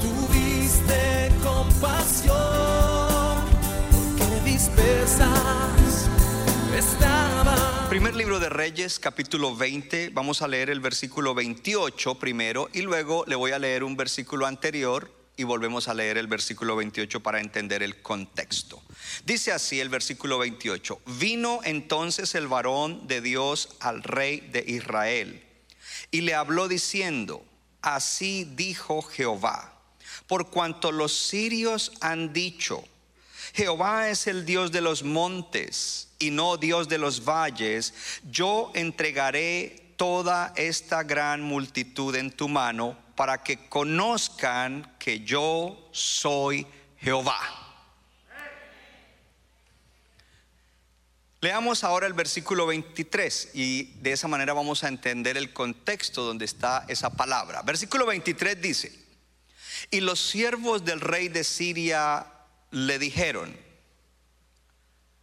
tuviste compasión, porque estaban. Primer libro de Reyes, capítulo 20. Vamos a leer el versículo 28 primero y luego le voy a leer un versículo anterior y volvemos a leer el versículo 28 para entender el contexto. Dice así el versículo 28. Vino entonces el varón de Dios al rey de Israel y le habló diciendo, así dijo Jehová, por cuanto los sirios han dicho, Jehová es el Dios de los montes y no Dios de los valles, yo entregaré toda esta gran multitud en tu mano para que conozcan que yo soy Jehová. Leamos ahora el versículo 23 y de esa manera vamos a entender el contexto donde está esa palabra. Versículo 23 dice, y los siervos del rey de Siria le dijeron,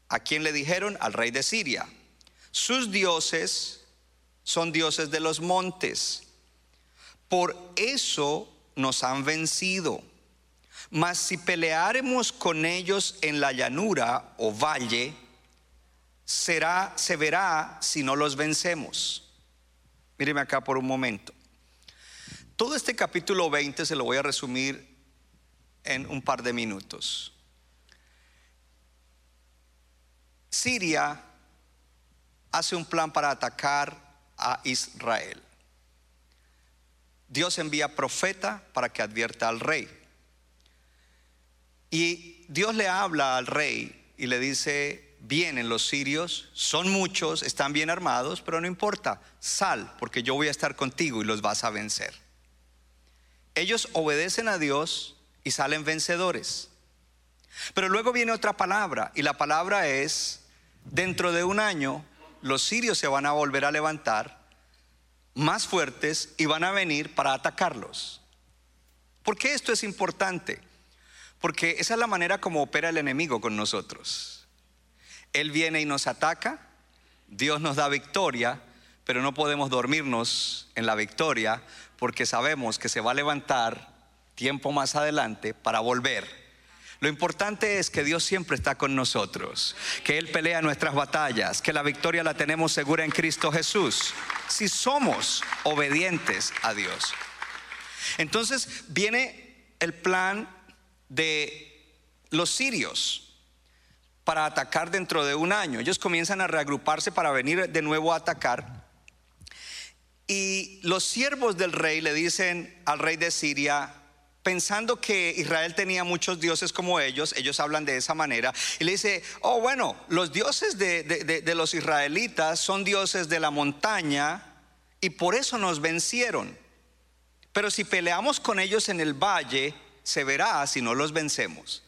¿a quién le dijeron? Al rey de Siria. Sus dioses son dioses de los montes. Por eso nos han vencido. Mas si peleáremos con ellos en la llanura o valle, será, se verá si no los vencemos. Míreme acá por un momento. Todo este capítulo 20 se lo voy a resumir en un par de minutos. Siria hace un plan para atacar a Israel. Dios envía profeta para que advierta al rey. Y Dios le habla al rey y le dice, vienen los sirios, son muchos, están bien armados, pero no importa, sal, porque yo voy a estar contigo y los vas a vencer. Ellos obedecen a Dios y salen vencedores. Pero luego viene otra palabra y la palabra es, dentro de un año los sirios se van a volver a levantar más fuertes y van a venir para atacarlos. ¿Por qué esto es importante? Porque esa es la manera como opera el enemigo con nosotros. Él viene y nos ataca, Dios nos da victoria, pero no podemos dormirnos en la victoria porque sabemos que se va a levantar tiempo más adelante para volver lo importante es que Dios siempre está con nosotros, que Él pelea nuestras batallas, que la victoria la tenemos segura en Cristo Jesús, si somos obedientes a Dios. Entonces viene el plan de los sirios para atacar dentro de un año. Ellos comienzan a reagruparse para venir de nuevo a atacar. Y los siervos del rey le dicen al rey de Siria, pensando que Israel tenía muchos dioses como ellos, ellos hablan de esa manera, y le dice, oh bueno, los dioses de, de, los israelitas son dioses de la montaña y por eso nos vencieron. Pero si peleamos con ellos en el valle, se verá si no los vencemos.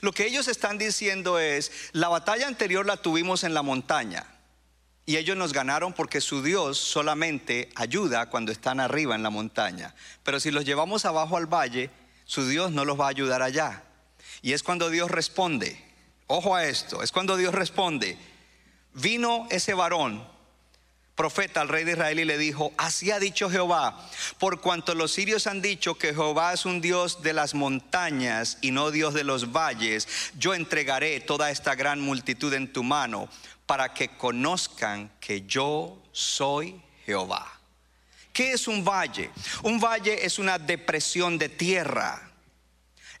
Lo que ellos están diciendo es, la batalla anterior la tuvimos en la montaña. Y ellos nos ganaron porque su Dios solamente ayuda cuando están arriba en la montaña. Pero si los llevamos abajo al valle, su Dios no los va a ayudar allá. Y es cuando Dios responde, ojo a esto, es cuando Dios responde, vino ese varón, profeta al rey de Israel y le dijo, así ha dicho Jehová, por cuanto los sirios han dicho que Jehová es un Dios de las montañas y no Dios de los valles, yo entregaré toda esta gran multitud en tu mano para que conozcan que yo soy Jehová. ¿Qué es un valle? Un valle es una depresión de tierra.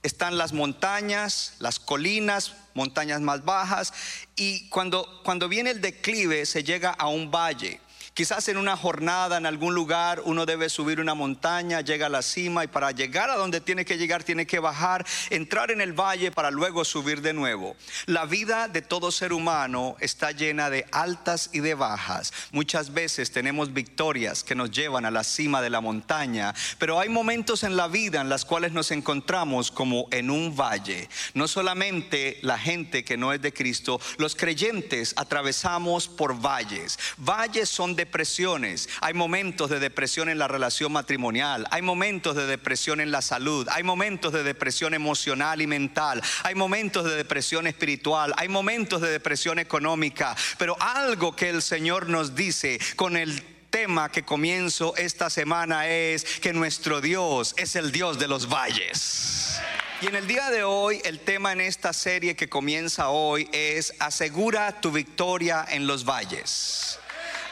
Están las montañas, las colinas, montañas más bajas, y cuando, cuando viene el declive se llega a un valle. Quizás en una jornada, en algún lugar, uno debe subir una montaña, llega a la cima y para llegar a donde tiene que llegar tiene que bajar, entrar en el valle para luego subir de nuevo. La vida de todo ser humano está llena de altas y de bajas. Muchas veces tenemos victorias que nos llevan a la cima de la montaña, pero hay momentos en la vida en las cuales nos encontramos como en un valle. No solamente la gente que no es de Cristo, los creyentes atravesamos por valles. Valles son depresiones. Hay momentos de depresión en la relación matrimonial, hay momentos de depresión en la salud, hay momentos de depresión emocional y mental, hay momentos de depresión espiritual, hay momentos de depresión económica, pero algo que el Señor nos dice con el tema que comienzo esta semana es que nuestro Dios es el Dios de los valles. Y en el día de hoy, el tema en esta serie que comienza hoy es asegura tu victoria en los valles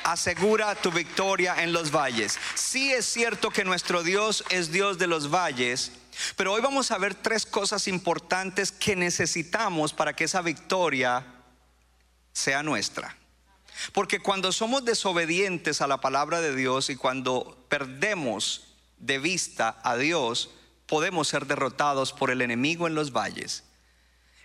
asegura tu victoria en los valles. Sí es cierto que nuestro Dios es Dios de los valles, pero hoy vamos a ver tres cosas importantes que necesitamos para que esa victoria sea nuestra. Porque cuando somos desobedientes a la palabra de Dios y cuando perdemos de vista a Dios, podemos ser derrotados por el enemigo en los valles.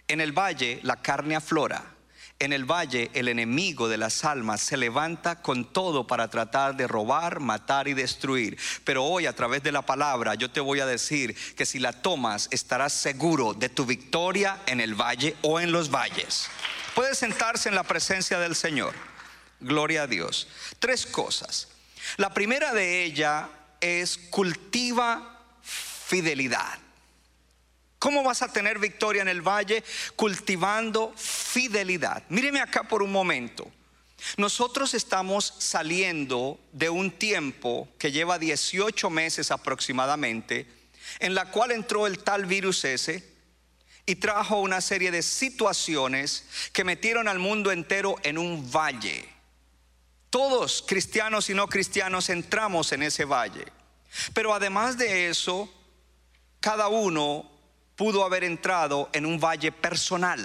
En el valle la carne aflora en el valle el enemigo de las almas se levanta con todo para tratar de robar, matar y destruir. Pero hoy a través de la palabra yo te voy a decir que si la tomas estarás seguro de tu victoria en el valle o en los valles. Puedes sentarse en la presencia del Señor. Gloria a Dios. Tres cosas. La primera de ella es cultiva fidelidad. ¿Cómo vas a tener victoria en el valle? Cultivando fidelidad. Míreme acá por un momento. Nosotros estamos saliendo de un tiempo que lleva 18 meses aproximadamente, en la cual entró el tal virus ese y trajo una serie de situaciones que metieron al mundo entero en un valle. Todos, cristianos y no cristianos, entramos en ese valle. Pero además de eso, cada uno pudo haber entrado en un valle personal.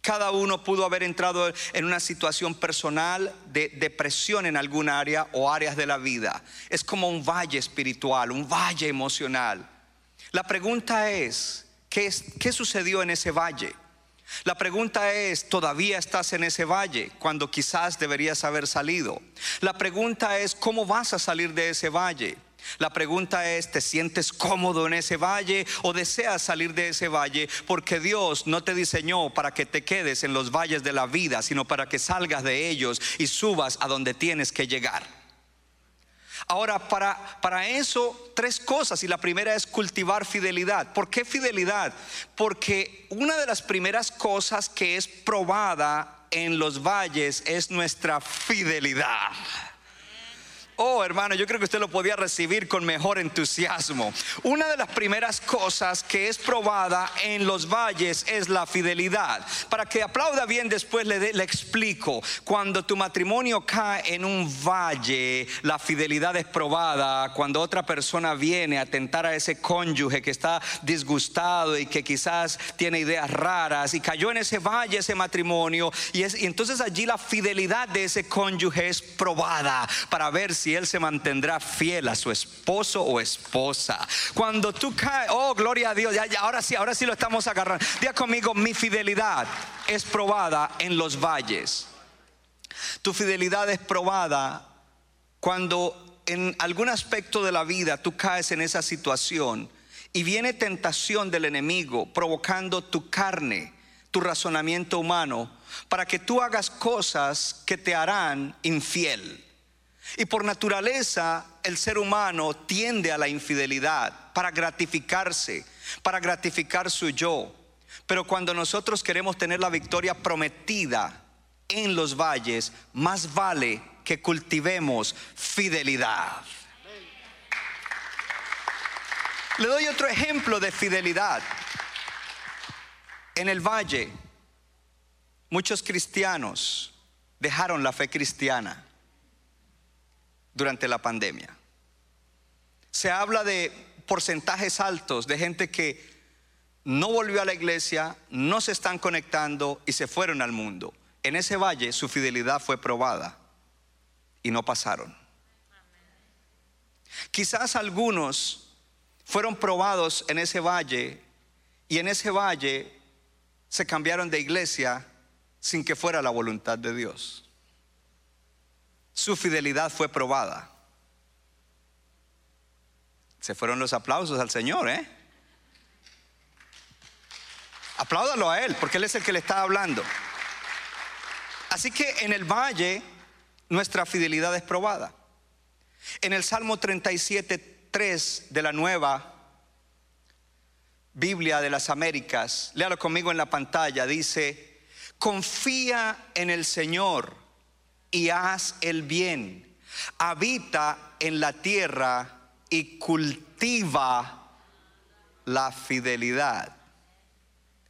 Cada uno pudo haber entrado en una situación personal de depresión en algún área o áreas de la vida. Es como un valle espiritual, un valle emocional. La pregunta es, ¿qué, qué sucedió en ese valle? La pregunta es, ¿todavía estás en ese valle cuando quizás deberías haber salido? La pregunta es, ¿cómo vas a salir de ese valle? La pregunta es, ¿te sientes cómodo en ese valle o deseas salir de ese valle? Porque Dios no te diseñó para que te quedes en los valles de la vida, sino para que salgas de ellos y subas a donde tienes que llegar. Ahora, para, para eso, tres cosas. Y la primera es cultivar fidelidad. ¿Por qué fidelidad? Porque una de las primeras cosas que es probada en los valles es nuestra fidelidad. Oh, hermano, yo creo que usted lo podía recibir con mejor entusiasmo. Una de las primeras cosas que es probada en los valles es la fidelidad. Para que aplauda bien después le, explico. Cuando tu matrimonio cae en un valle, la fidelidad es probada. Cuando otra persona viene a tentar a ese cónyuge que está disgustado y que quizás tiene ideas raras y cayó en ese valle ese matrimonio y entonces allí la fidelidad de ese cónyuge es probada para ver si él se mantendrá fiel a su esposo o esposa. Cuando tú caes, oh, gloria a Dios, ya, ahora sí, ahora sí lo estamos agarrando. Diga conmigo, mi fidelidad es probada en los valles. Tu fidelidad es probada cuando en algún aspecto de la vida tú caes en esa situación y viene tentación del enemigo provocando tu carne, tu razonamiento humano, para que tú hagas cosas que te harán infiel. Y por naturaleza el ser humano tiende a la infidelidad para gratificarse, para gratificar su yo. Pero cuando nosotros queremos tener la victoria prometida en los valles, más vale que cultivemos fidelidad. Le doy otro ejemplo de fidelidad. En el valle, muchos cristianos dejaron la fe cristiana durante la pandemia. Se habla de porcentajes altos de gente que no volvió a la iglesia, no se están conectando y se fueron al mundo. En ese valle su fidelidad fue probada. y no pasaron. Quizás algunos fueron probados en ese valle y en ese valle se cambiaron de iglesia sin que fuera la voluntad de Dios. Su fidelidad fue probada. Se fueron los aplausos al Señor, ¿eh? Apláudalo a Él, porque Él es el que le está hablando. Así que en el valle nuestra fidelidad es probada. En el Salmo 37, 3 de la nueva Biblia de las Américas, léalo conmigo en la pantalla, dice, confía en el Señor y haz el bien, habita en la tierra y cultiva la fidelidad.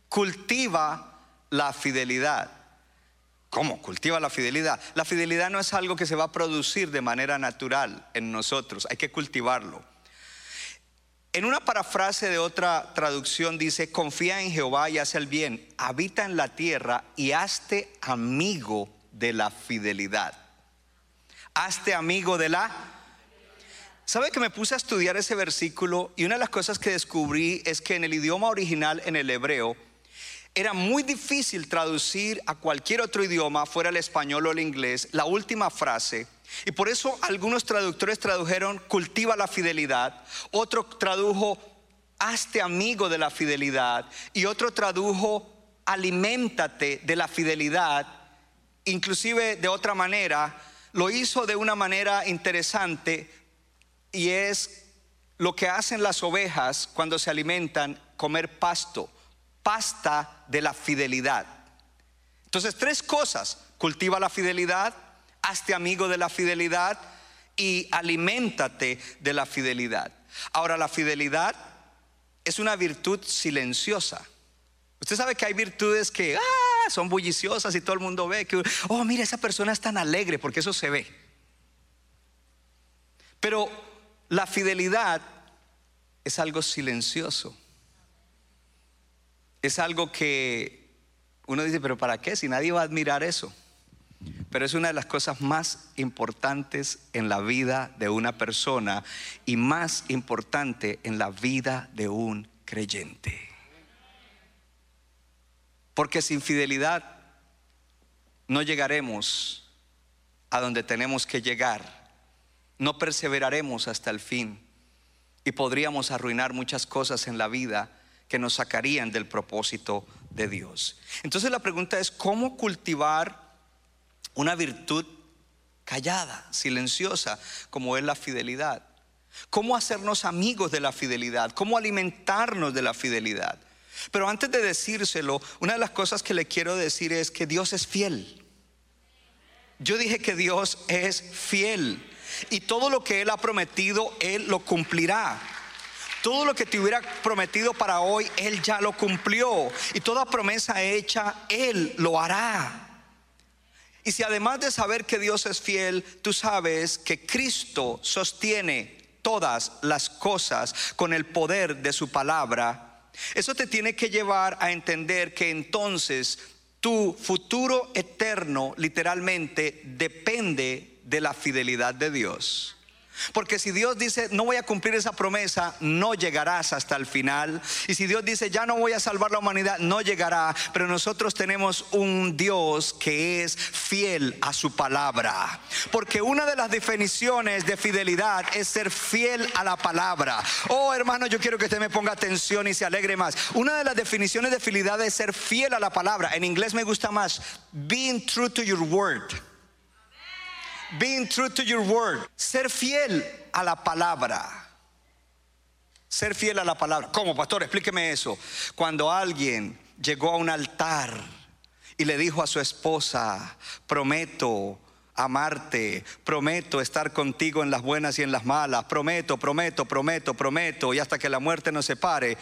Cultiva la fidelidad. ¿Cómo? Cultiva la fidelidad. La fidelidad no es algo que se va a producir de manera natural en nosotros, hay que cultivarlo. En una parafrase de otra traducción dice, confía en Jehová y haz el bien, habita en la tierra y hazte amigo de la fidelidad. Hazte amigo de la... ¿Sabe que me puse a estudiar ese versículo y una de las cosas que descubrí es que en el idioma original, en el hebreo, era muy difícil traducir a cualquier otro idioma, fuera el español o el inglés, la última frase. Y por eso algunos traductores tradujeron cultiva la fidelidad, otro tradujo hazte amigo de la fidelidad y otro tradujo aliméntate de la fidelidad, inclusive de otra manera, lo hizo de una manera interesante y es lo que hacen las ovejas cuando se alimentan, comer pasto pasta de la fidelidad. Entonces, tres cosas. Cultiva la fidelidad, hazte amigo de la fidelidad y aliméntate de la fidelidad. Ahora, la fidelidad es una virtud silenciosa. Usted sabe que hay virtudes que ah, son bulliciosas y todo el mundo ve que, oh, mira, esa persona es tan alegre porque eso se ve. Pero la fidelidad es algo silencioso es algo que uno dice, pero ¿para qué? Si nadie va a admirar eso. Pero es una de las cosas más importantes en la vida de una persona y más importante en la vida de un creyente. Porque sin fidelidad no llegaremos a donde tenemos que llegar. No perseveraremos hasta el fin y podríamos arruinar muchas cosas en la vida que nos sacarían del propósito de Dios. Entonces la pregunta es, ¿cómo cultivar una virtud callada, silenciosa, como es la fidelidad? ¿Cómo hacernos amigos de la fidelidad? ¿Cómo alimentarnos de la fidelidad? Pero antes de decírselo, una de las cosas que le quiero decir es que Dios es fiel. Yo dije que Dios es fiel y todo lo que Él ha prometido, Él lo cumplirá. Todo lo que te hubiera prometido para hoy, Él ya lo cumplió. Y toda promesa hecha, Él lo hará. Y si además de saber que Dios es fiel, tú sabes que Cristo sostiene todas las cosas con el poder de su palabra, eso te tiene que llevar a entender que entonces tu futuro eterno literalmente depende de la fidelidad de Dios. Porque si Dios dice, no voy a cumplir esa promesa, no llegarás hasta el final. Y si Dios dice, ya no voy a salvar la humanidad, no llegará. Pero nosotros tenemos un Dios que es fiel a su palabra. Porque una de las definiciones de fidelidad es ser fiel a la palabra. Oh hermano, yo quiero que usted me ponga atención y se alegre más. Una de las definiciones de fidelidad es ser fiel a la palabra. En inglés me gusta más, being true to your word. Being true to your word. Ser fiel a la palabra. Ser fiel a la palabra. ¿Cómo, pastor? Explíqueme eso. Cuando alguien llegó a un altar y le dijo a su esposa, prometo amarte, prometo estar contigo en las buenas y en las malas, prometo, prometo, prometo, prometo, y hasta que la muerte nos separe,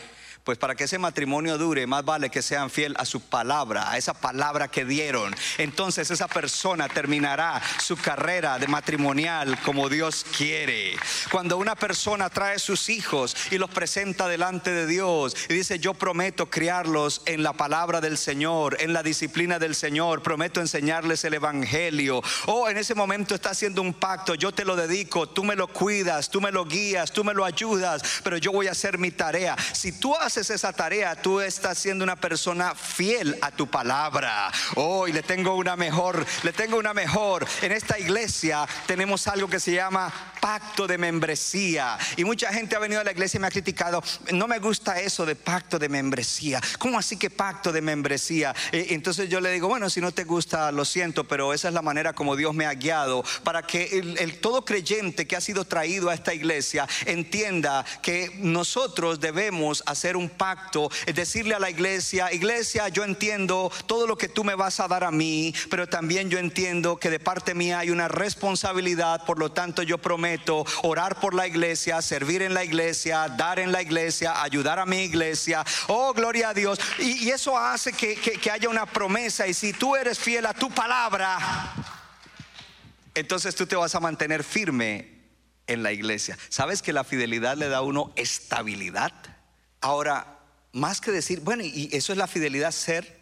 Pues para que ese matrimonio dure, más vale que sean fiel a su palabra, a esa palabra que dieron. Entonces esa persona terminará su carrera de matrimonial como Dios quiere. Cuando una persona trae sus hijos y los presenta delante de Dios y dice, yo prometo criarlos en la palabra del Señor, en la disciplina del Señor, prometo enseñarles el Evangelio. O en ese momento está haciendo un pacto, yo te lo dedico, tú me lo cuidas, tú me lo guías, tú me lo ayudas, pero yo voy a hacer mi tarea. Si tú haces esa tarea, tú estás siendo una persona fiel a tu palabra. Hoy le tengo una mejor, le tengo una mejor. En esta iglesia tenemos algo que se llama pacto de membresía. Y mucha gente ha venido a la iglesia y me ha criticado, no me gusta eso de pacto de membresía. ¿Cómo así que pacto de membresía? Eh, entonces yo le digo, bueno, si no te gusta, lo siento, pero esa es la manera como Dios me ha guiado para que el todo creyente que ha sido traído a esta iglesia entienda que nosotros debemos hacer un pacto, es decirle a la iglesia, iglesia, yo entiendo todo lo que tú me vas a dar a mí, pero también yo entiendo que de parte mía hay una responsabilidad, por lo tanto yo prometo orar por la iglesia, servir en la iglesia, dar en la iglesia, ayudar a mi iglesia. Oh, gloria a Dios. Y, eso hace que, que haya una promesa. Y si tú eres fiel a tu palabra, entonces tú te vas a mantener firme en la iglesia. ¿Sabes que la fidelidad le da a uno estabilidad? Ahora, más que decir, bueno, y eso es la fidelidad, ser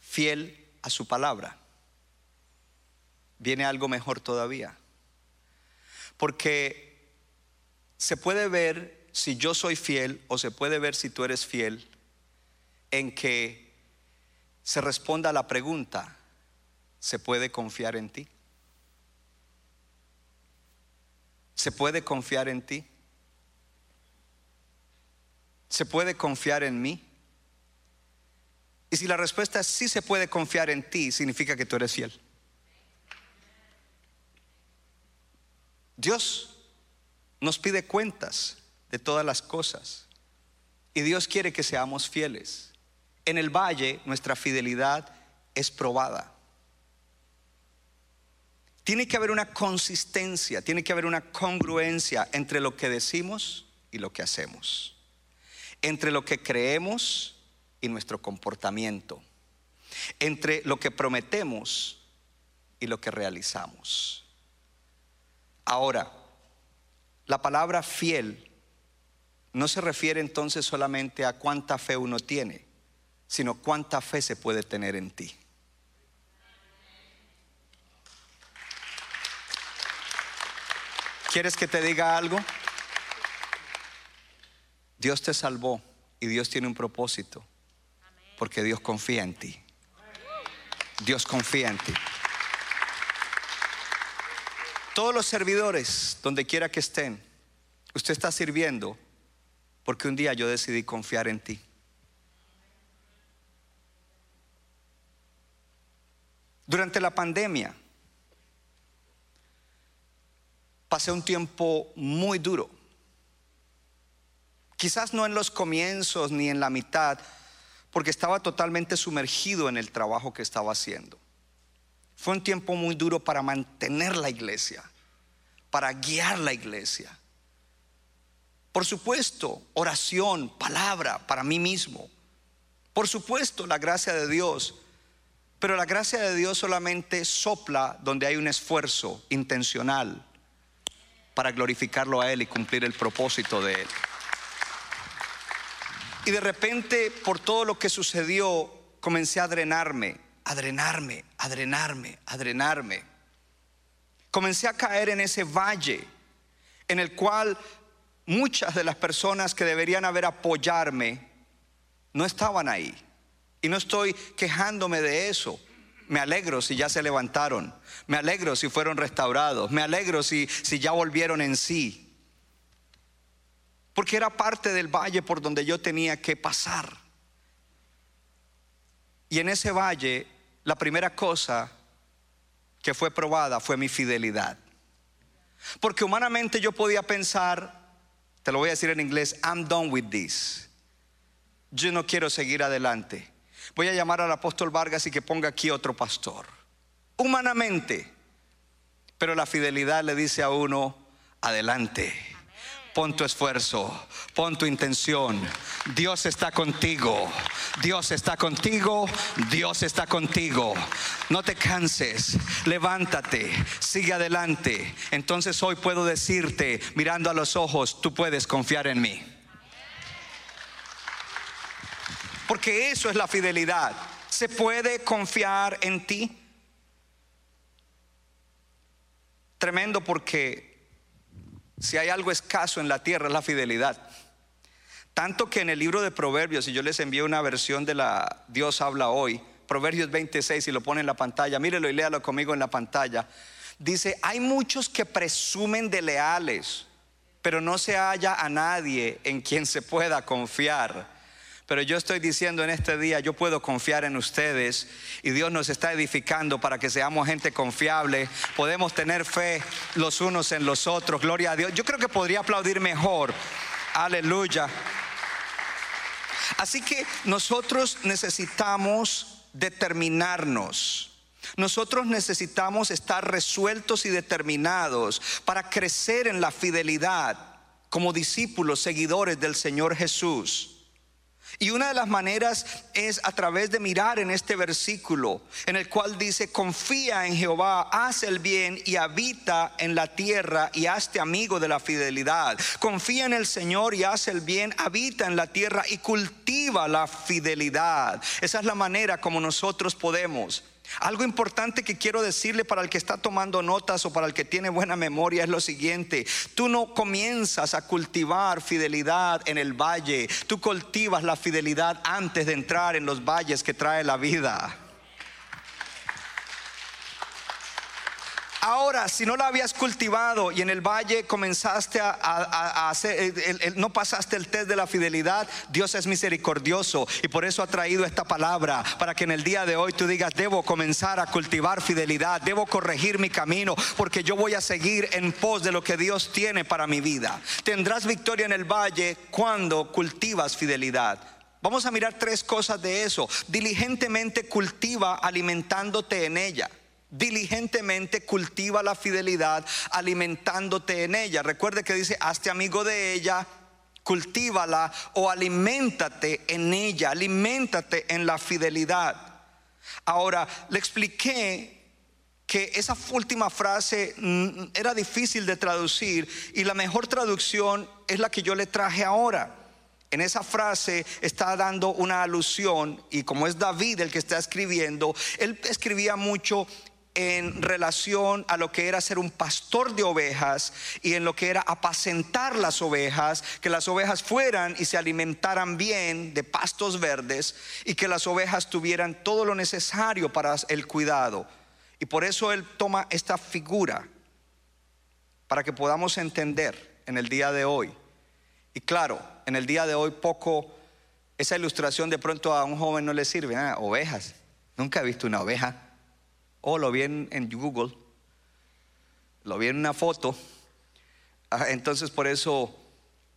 fiel a su palabra, viene algo mejor todavía. Porque se puede ver si yo soy fiel o se puede ver si tú eres fiel en que se responda a la pregunta, ¿se puede confiar en ti? ¿Se puede confiar en ti? ¿Se puede confiar en mí? Y si la respuesta es sí se puede confiar en ti, significa que tú eres fiel. Dios nos pide cuentas de todas las cosas y Dios quiere que seamos fieles. En el valle nuestra fidelidad es probada. Tiene que haber una consistencia, tiene que haber una congruencia entre lo que decimos y lo que hacemos entre lo que creemos y nuestro comportamiento, entre lo que prometemos y lo que realizamos. Ahora, la palabra fiel no se refiere entonces solamente a cuánta fe uno tiene, sino cuánta fe se puede tener en ti. ¿Quieres que te diga algo? Dios te salvó y Dios tiene un propósito. Porque Dios confía en ti. Dios confía en ti. Todos los servidores, donde quiera que estén, usted está sirviendo porque un día yo decidí confiar en ti. Durante la pandemia pasé un tiempo muy duro Quizás no en los comienzos ni en la mitad, porque estaba totalmente sumergido en el trabajo que estaba haciendo. Fue un tiempo muy duro para mantener la iglesia, para guiar la iglesia. Por supuesto, oración, palabra para mí mismo. Por supuesto, la gracia de Dios. Pero la gracia de Dios solamente sopla donde hay un esfuerzo intencional para glorificarlo a Él y cumplir el propósito de Él. Y de repente, por todo lo que sucedió, comencé a drenarme, a drenarme, a drenarme, a drenarme. Comencé a caer en ese valle en el cual muchas de las personas que deberían haber apoyarme no estaban ahí. Y no estoy quejándome de eso. Me alegro si ya se levantaron. Me alegro si fueron restaurados. Me alegro si, si ya volvieron en sí porque era parte del valle por donde yo tenía que pasar. Y en ese valle, la primera cosa que fue probada fue mi fidelidad. Porque humanamente yo podía pensar, te lo voy a decir en inglés, I'm done with this. Yo no quiero seguir adelante. Voy a llamar al apóstol Vargas y que ponga aquí otro pastor. Humanamente. Pero la fidelidad le dice a uno, adelante Pon tu esfuerzo, pon tu intención. Dios está contigo. Dios está contigo. Dios está contigo. No te canses. Levántate. Sigue adelante. Entonces hoy puedo decirte, mirando a los ojos, tú puedes confiar en mí. Porque eso es la fidelidad. ¿Se puede confiar en ti? Tremendo porque si hay algo escaso en la tierra es la fidelidad. Tanto que en el libro de Proverbios, y yo les envío una versión de la Dios habla hoy, Proverbios 26, y lo pone en la pantalla, mírelo y léalo conmigo en la pantalla. Dice, hay muchos que presumen de leales, pero no se halla a nadie en quien se pueda confiar. Pero yo estoy diciendo en este día, yo puedo confiar en ustedes y Dios nos está edificando para que seamos gente confiable. Podemos tener fe los unos en los otros. Gloria a Dios. Yo creo que podría aplaudir mejor. Aleluya. Así que nosotros necesitamos determinarnos. Nosotros necesitamos estar resueltos y determinados para crecer en la fidelidad como discípulos, seguidores del Señor Jesús. Y una de las maneras es a través de mirar en este versículo, en el cual dice, confía en Jehová, haz el bien y habita en la tierra y hazte amigo de la fidelidad. Confía en el Señor y haz el bien, habita en la tierra y cultiva la fidelidad. Esa es la manera como nosotros podemos algo importante que quiero decirle para el que está tomando notas o para el que tiene buena memoria es lo siguiente. Tú no comienzas a cultivar fidelidad en el valle. Tú cultivas la fidelidad antes de entrar en los valles que trae la vida. Ahora, si no la habías cultivado y en el valle comenzaste a, hacer, no pasaste el test de la fidelidad, Dios es misericordioso y por eso ha traído esta palabra para que en el día de hoy tú digas, debo comenzar a cultivar fidelidad, debo corregir mi camino porque yo voy a seguir en pos de lo que Dios tiene para mi vida. Tendrás victoria en el valle cuando cultivas fidelidad. Vamos a mirar tres cosas de eso. Diligentemente cultiva alimentándote en ella diligentemente cultiva la fidelidad alimentándote en ella. Recuerde que dice, hazte amigo de ella, cultívala o aliméntate en ella, aliméntate en la fidelidad. Ahora, le expliqué que esa última frase mm, era difícil de traducir y la mejor traducción es la que yo le traje ahora. En esa frase está dando una alusión y como es David el que está escribiendo, él escribía mucho en relación a lo que era ser un pastor de ovejas y en lo que era apacentar las ovejas, que las ovejas fueran y se alimentaran bien de pastos verdes y que las ovejas tuvieran todo lo necesario para el cuidado. Y por eso él toma esta figura para que podamos entender en el día de hoy. Y claro, en el día de hoy poco esa ilustración de pronto a un joven no le sirve, ah, ovejas. Nunca he visto una oveja o lo vi en, Google, lo vi en una foto. Ah, entonces por eso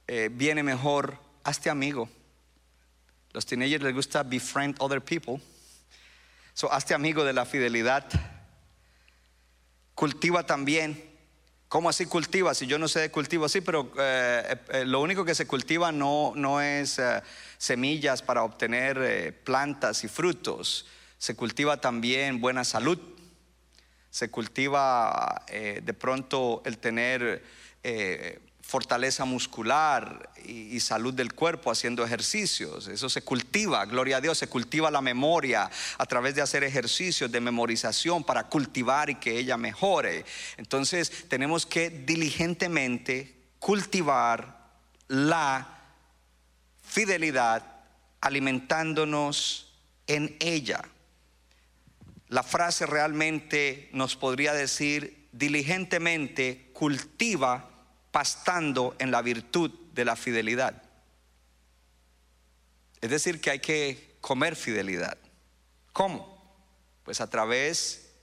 eh, viene mejor, hazte amigo. Los teenagers les gusta befriend other people. So, hazte amigo de la fidelidad. Cultiva también. ¿Cómo así cultiva? Si yo no sé de cultivo, sí, pero eh, eh, lo único que se cultiva no, no es semillas para obtener plantas y frutos. Se cultiva también buena salud se cultiva eh, de pronto el tener eh, fortaleza muscular y, salud del cuerpo haciendo ejercicios. Eso se cultiva, gloria a Dios, se cultiva la memoria a través de hacer ejercicios de memorización para cultivar y que ella mejore. Entonces tenemos que diligentemente cultivar la fidelidad alimentándonos en ella. La frase realmente nos podría decir, diligentemente cultiva pastando en la virtud de la fidelidad. Es decir, que hay que comer fidelidad. ¿Cómo? Pues a través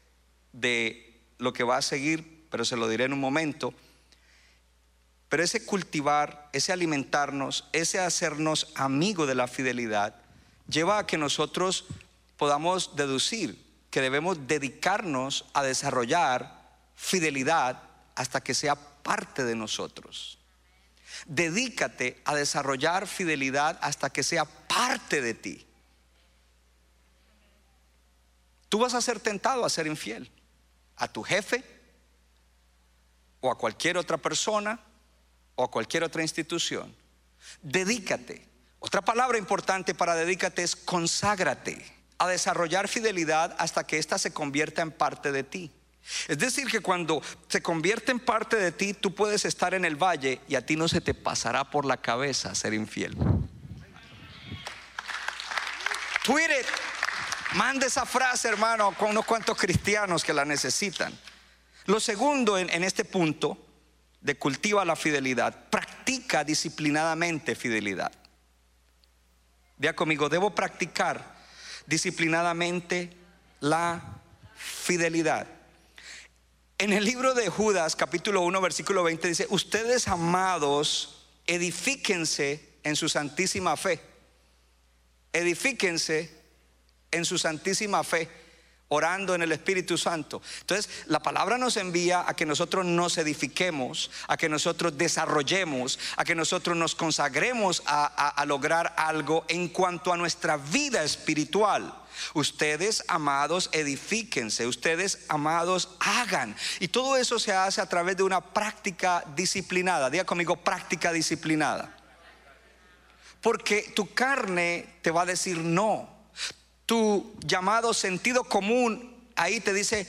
de lo que va a seguir, pero se lo diré en un momento. Pero ese cultivar, ese alimentarnos, ese hacernos amigo de la fidelidad, lleva a que nosotros podamos deducir que debemos dedicarnos a desarrollar fidelidad hasta que sea parte de nosotros. Dedícate a desarrollar fidelidad hasta que sea parte de ti. Tú vas a ser tentado a ser infiel a tu jefe o a cualquier otra persona o a cualquier otra institución. Dedícate. Otra palabra importante para dedícate es conságrate a desarrollar fidelidad hasta que ésta se convierta en parte de ti. Es decir, que cuando se convierte en parte de ti, tú puedes estar en el valle y a ti no se te pasará por la cabeza ser infiel. Tweet Mande esa frase, hermano, con unos cuantos cristianos que la necesitan. Lo segundo en, en este punto de cultiva la fidelidad, practica disciplinadamente fidelidad. Vea conmigo, debo practicar disciplinadamente la fidelidad. En el libro de Judas, capítulo 1, versículo 20, dice, ustedes amados, edifíquense en su santísima fe. Edifíquense en su santísima fe, orando en el Espíritu Santo. Entonces, la palabra nos envía a que nosotros nos edifiquemos, a que nosotros desarrollemos, a que nosotros nos consagremos a, lograr algo en cuanto a nuestra vida espiritual. Ustedes, amados, edifíquense. Ustedes, amados, hagan. Y todo eso se hace a través de una práctica disciplinada. Diga conmigo, práctica disciplinada. Porque tu carne te va a decir no tu llamado sentido común ahí te dice,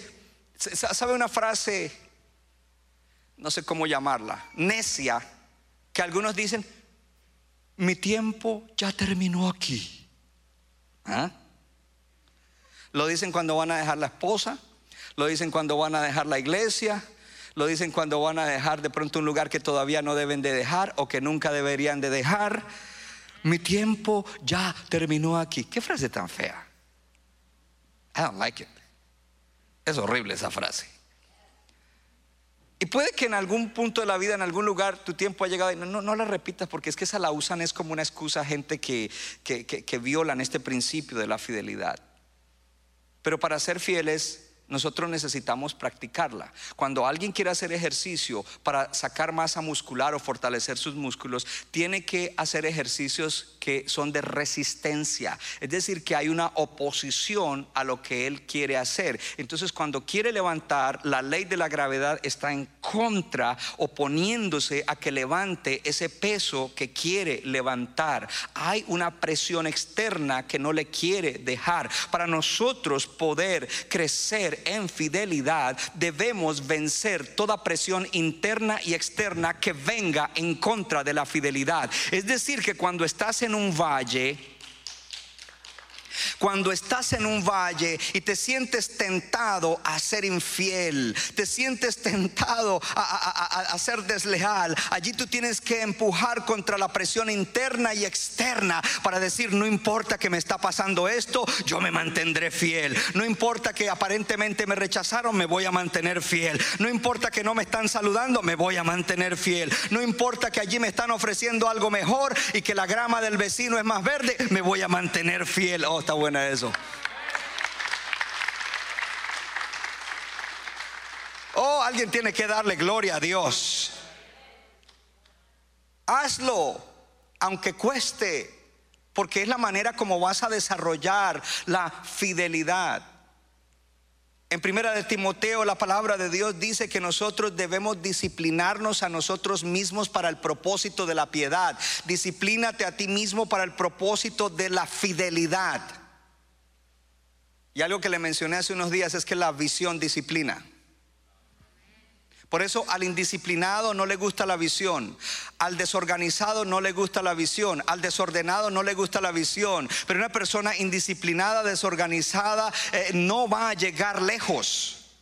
¿sabe una frase? No sé cómo llamarla, necia, que algunos dicen, mi tiempo ya terminó aquí. ¿Ah? Lo dicen cuando van a dejar la esposa, lo dicen cuando van a dejar la iglesia, lo dicen cuando van a dejar de pronto un lugar que todavía no deben de dejar o que nunca deberían de dejar mi tiempo ya terminó aquí. ¿Qué frase tan fea? I don't like it. Es horrible esa frase. Y puede que en algún punto de la vida, en algún lugar, tu tiempo ha llegado y no, no, la repitas porque es que esa la usan es como una excusa a gente que, que, que violan este principio de la fidelidad. Pero para ser fieles nosotros necesitamos practicarla. Cuando alguien quiere hacer ejercicio para sacar masa muscular o fortalecer sus músculos, tiene que hacer ejercicios que son de resistencia. Es decir, que hay una oposición a lo que él quiere hacer. Entonces, cuando quiere levantar, la ley de la gravedad está en contra, oponiéndose a que levante ese peso que quiere levantar. Hay una presión externa que no le quiere dejar. Para nosotros poder crecer en fidelidad, debemos vencer toda presión interna y externa que venga en contra de la fidelidad. Es decir, que cuando estás en un valle, cuando estás en un valle y te sientes tentado a ser infiel, te sientes tentado a, ser desleal, allí tú tienes que empujar contra la presión interna y externa para decir, no importa que me está pasando esto, yo me mantendré fiel. No importa que aparentemente me rechazaron, me voy a mantener fiel. No importa que no me están saludando, me voy a mantener fiel. No importa que allí me están ofreciendo algo mejor y que la grama del vecino es más verde, me voy a mantener fiel. Oh, está buena eso. Oh, alguien tiene que darle gloria a Dios. Hazlo, aunque cueste, porque es la manera como vas a desarrollar la fidelidad. En primera de Timoteo la palabra de Dios dice que nosotros debemos disciplinarnos a nosotros mismos para el propósito de la piedad. Disciplínate a ti mismo para el propósito de la fidelidad. Y algo que le mencioné hace unos días es que la visión disciplina. Por eso al indisciplinado no le gusta la visión, al desorganizado no le gusta la visión, al desordenado no le gusta la visión, pero una persona indisciplinada, desorganizada, eh, no va a llegar lejos.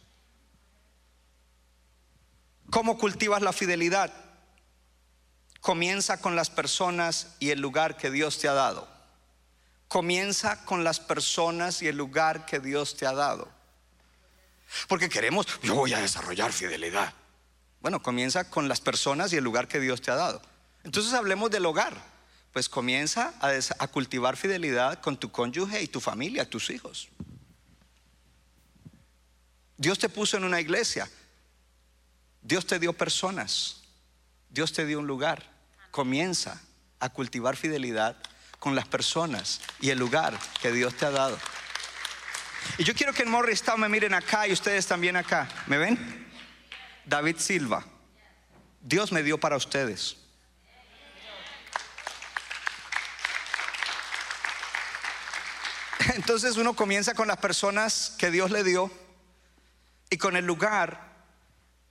¿Cómo cultivas la fidelidad? Comienza con las personas y el lugar que Dios te ha dado comienza con las personas y el lugar que Dios te ha dado. Porque queremos, yo voy a desarrollar fidelidad. Bueno, comienza con las personas y el lugar que Dios te ha dado. Entonces hablemos del hogar. Pues comienza a, cultivar fidelidad con tu cónyuge y tu familia, tus hijos. Dios te puso en una iglesia. Dios te dio personas. Dios te dio un lugar. Comienza a cultivar fidelidad con las personas y el lugar que Dios te ha dado. Y yo quiero que en Morristown me miren acá y ustedes también acá. ¿Me ven? David Silva. Dios me dio para ustedes. Entonces uno comienza con las personas que Dios le dio y con el lugar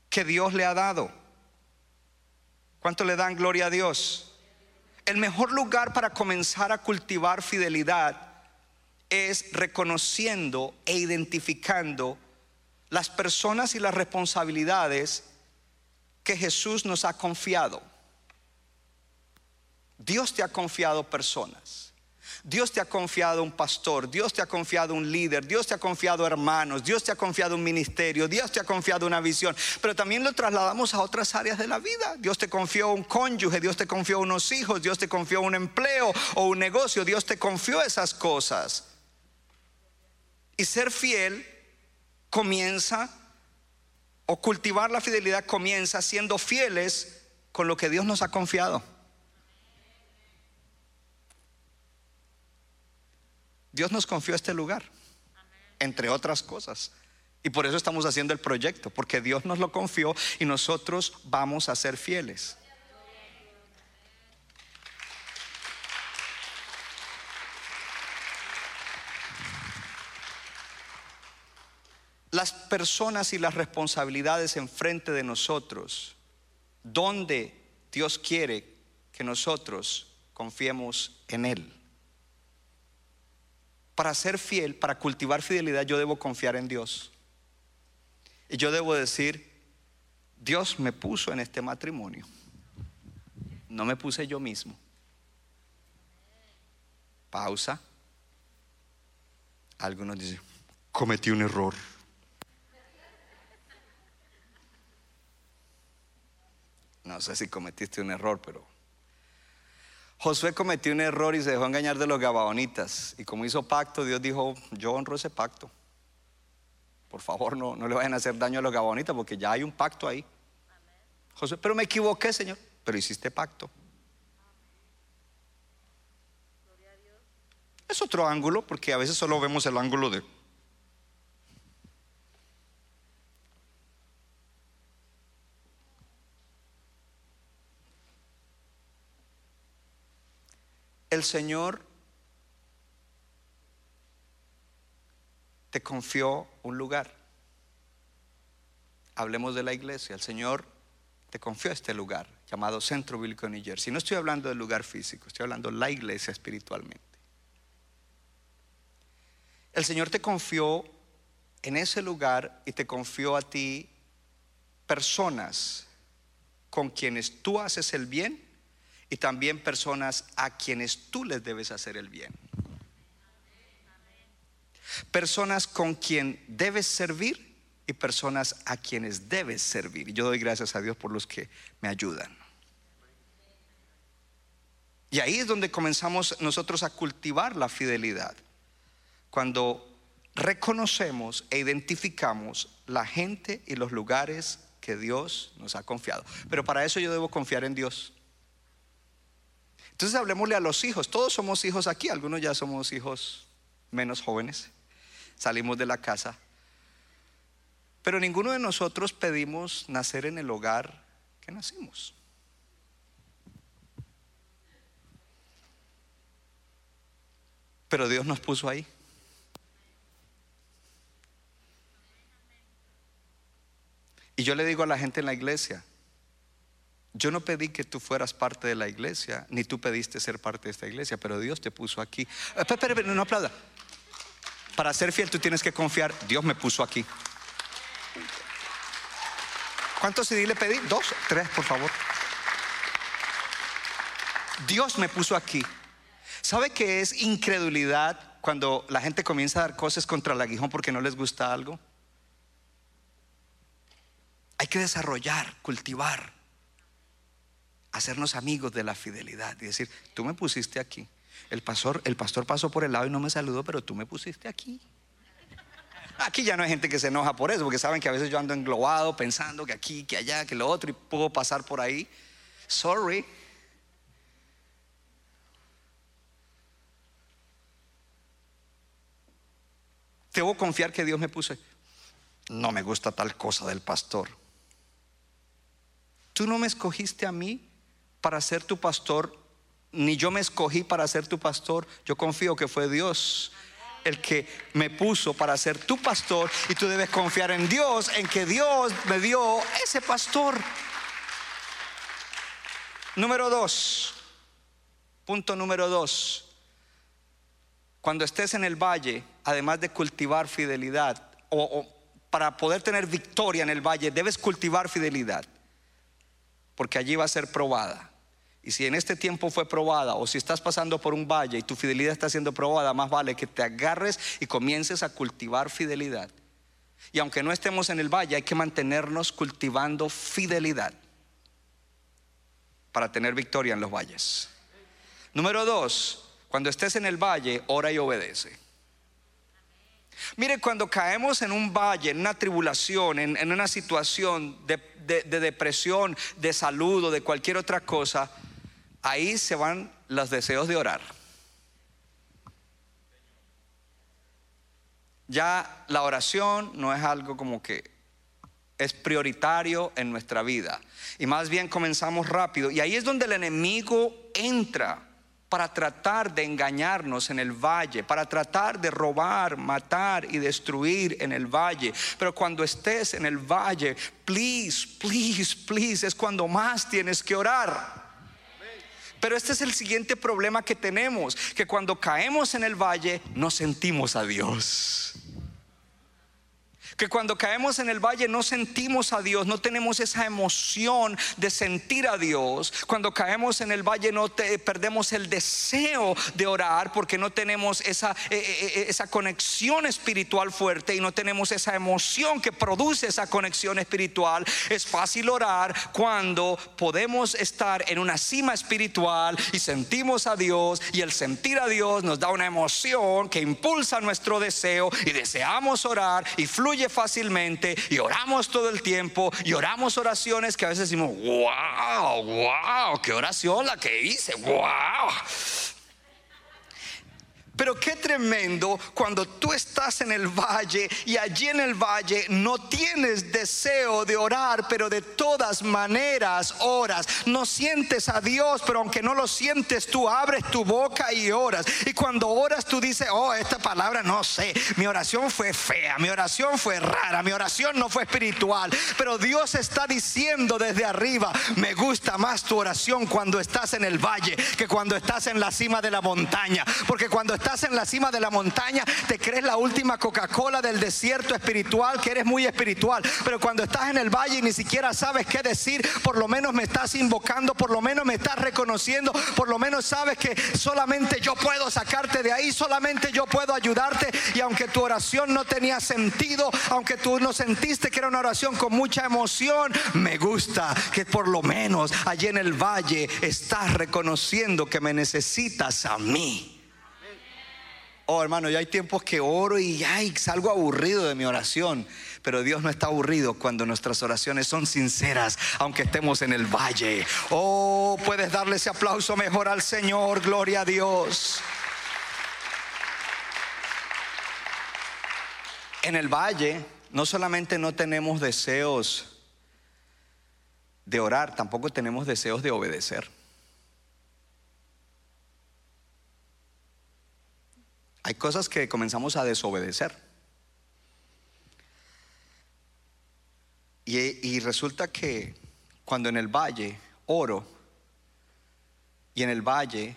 que Dios le ha dado. ¿Cuánto le dan gloria a Dios? El mejor lugar para comenzar a cultivar fidelidad es reconociendo e identificando las personas y las responsabilidades que Jesús nos ha confiado. Dios te ha confiado personas. Dios te ha confiado un pastor, Dios te ha confiado un líder, Dios te ha confiado hermanos, Dios te ha confiado un ministerio, Dios te ha confiado una visión, pero también lo trasladamos a otras áreas de la vida. Dios te confió un cónyuge, Dios te confió unos hijos, Dios te confió un empleo o un negocio, Dios te confió esas cosas. Y ser fiel comienza, o cultivar la fidelidad comienza siendo fieles con lo que Dios nos ha confiado. Dios nos confió este lugar, entre otras cosas. Y por eso estamos haciendo el proyecto, porque Dios nos lo confió y nosotros vamos a ser fieles. Las personas y las responsabilidades enfrente de nosotros, donde Dios quiere que nosotros confiemos en Él para ser fiel, para cultivar fidelidad, yo debo confiar en Dios. Y yo debo decir, Dios me puso en este matrimonio. No me puse yo mismo. Pausa. Algunos dicen, cometí un error. No sé si cometiste un error, pero Josué cometió un error y se dejó engañar de los gabaonitas. Y como hizo pacto, Dios dijo, yo honro ese pacto. Por favor, no, no le vayan a hacer daño a los gabaonitas porque ya hay un pacto ahí. Josué, pero me equivoqué, Señor. Pero hiciste pacto. Es otro ángulo porque a veces solo vemos el ángulo de el Señor te confió un lugar. Hablemos de la iglesia. El Señor te confió este lugar llamado Centro Bíblico de New Jersey. No estoy hablando del lugar físico, estoy hablando de la iglesia espiritualmente. El Señor te confió en ese lugar y te confió a ti personas con quienes tú haces el bien y también personas a quienes tú les debes hacer el bien. Personas con quien debes servir y personas a quienes debes servir. Y yo doy gracias a Dios por los que me ayudan. Y ahí es donde comenzamos nosotros a cultivar la fidelidad. Cuando reconocemos e identificamos la gente y los lugares que Dios nos ha confiado. Pero para eso yo debo confiar en Dios. Entonces hablemosle a los hijos. Todos somos hijos aquí, algunos ya somos hijos menos jóvenes. Salimos de la casa. Pero ninguno de nosotros pedimos nacer en el hogar que nacimos. Pero Dios nos puso ahí. Y yo le digo a la gente en la iglesia, yo no pedí que tú fueras parte de la iglesia, ni tú pediste ser parte de esta iglesia, pero Dios te puso aquí. Eh, espera, espera, no aplauda. Para ser fiel tú tienes que confiar, Dios me puso aquí. ¿Cuántos CD le pedí? Dos, tres, por favor. Dios me puso aquí. ¿Sabe qué es incredulidad cuando la gente comienza a dar cosas contra el aguijón porque no les gusta algo? Hay que desarrollar, cultivar hacernos amigos de la fidelidad y decir, tú me pusiste aquí. El pastor, el pastor pasó por el lado y no me saludó, pero tú me pusiste aquí. Aquí ya no hay gente que se enoja por eso, porque saben que a veces yo ando englobado pensando que aquí, que allá, que lo otro, y puedo pasar por ahí. Sorry. Debo confiar que Dios me puso. No me gusta tal cosa del pastor. Tú no me escogiste a mí para ser tu pastor, ni yo me escogí para ser tu pastor. Yo confío que fue Dios el que me puso para ser tu pastor y tú debes confiar en Dios, en que Dios me dio ese pastor. Número dos, punto número dos. Cuando estés en el valle, además de cultivar fidelidad, o, para poder tener victoria en el valle, debes cultivar fidelidad, porque allí va a ser probada. Y si en este tiempo fue probada o si estás pasando por un valle y tu fidelidad está siendo probada, más vale que te agarres y comiences a cultivar fidelidad. Y aunque no estemos en el valle, hay que mantenernos cultivando fidelidad para tener victoria en los valles. Número dos, cuando estés en el valle, ora y obedece. Mire, cuando caemos en un valle, en una tribulación, en, una situación de, de depresión, de salud o de cualquier otra cosa, ahí se van los deseos de orar. Ya la oración no es algo como que es prioritario en nuestra vida. Y más bien comenzamos rápido. Y ahí es donde el enemigo entra para tratar de engañarnos en el valle, para tratar de robar, matar y destruir en el valle. Pero cuando estés en el valle, please, please, please, es cuando más tienes que orar. Pero este es el siguiente problema que tenemos, que cuando caemos en el valle no sentimos a Dios que cuando caemos en el valle no sentimos a Dios, no tenemos esa emoción de sentir a Dios. Cuando caemos en el valle no perdemos el deseo de orar porque no tenemos esa, eh, eh, eh, esa conexión espiritual fuerte y no tenemos esa emoción que produce esa conexión espiritual. Es fácil orar cuando podemos estar en una cima espiritual y sentimos a Dios y el sentir a Dios nos da una emoción que impulsa nuestro deseo y deseamos orar y fluye fácilmente y oramos todo el tiempo y oramos oraciones que a veces decimos, wow, wow, qué oración la que hice, wow. Pero qué tremendo cuando tú estás en el valle y allí en el valle no tienes deseo de orar, pero de todas maneras oras. No sientes a Dios, pero aunque no lo sientes, tú abres tu boca y oras. Y cuando oras, tú dices, oh, esta palabra no sé, mi oración fue fea, mi oración fue rara, mi oración no fue espiritual. Pero Dios está diciendo desde arriba, me gusta más tu oración cuando estás en el valle que cuando estás en la cima de la montaña. Porque cuando estás en la cima de la montaña, te crees la última Coca-Cola del desierto espiritual, que eres muy espiritual. Pero cuando estás en el valle y ni siquiera sabes qué decir, por lo menos me estás invocando, por lo menos me estás reconociendo, por lo menos sabes que solamente yo puedo sacarte de ahí, solamente yo puedo ayudarte. Y aunque tu oración no tenía sentido, aunque tú no sentiste que era una oración con mucha emoción, me gusta que por lo menos allí en el valle estás reconociendo que me necesitas a mí. Oh, hermano, ya hay tiempos que oro y ay, salgo aburrido de mi oración. Pero Dios no está aburrido cuando nuestras oraciones son sinceras, aunque estemos en el valle. Oh, puedes darle ese aplauso mejor al Señor, gloria a Dios. En el valle no solamente no tenemos deseos de orar, tampoco tenemos deseos de obedecer. Hay cosas que comenzamos a desobedecer. Y, resulta que cuando en el valle oro y en el valle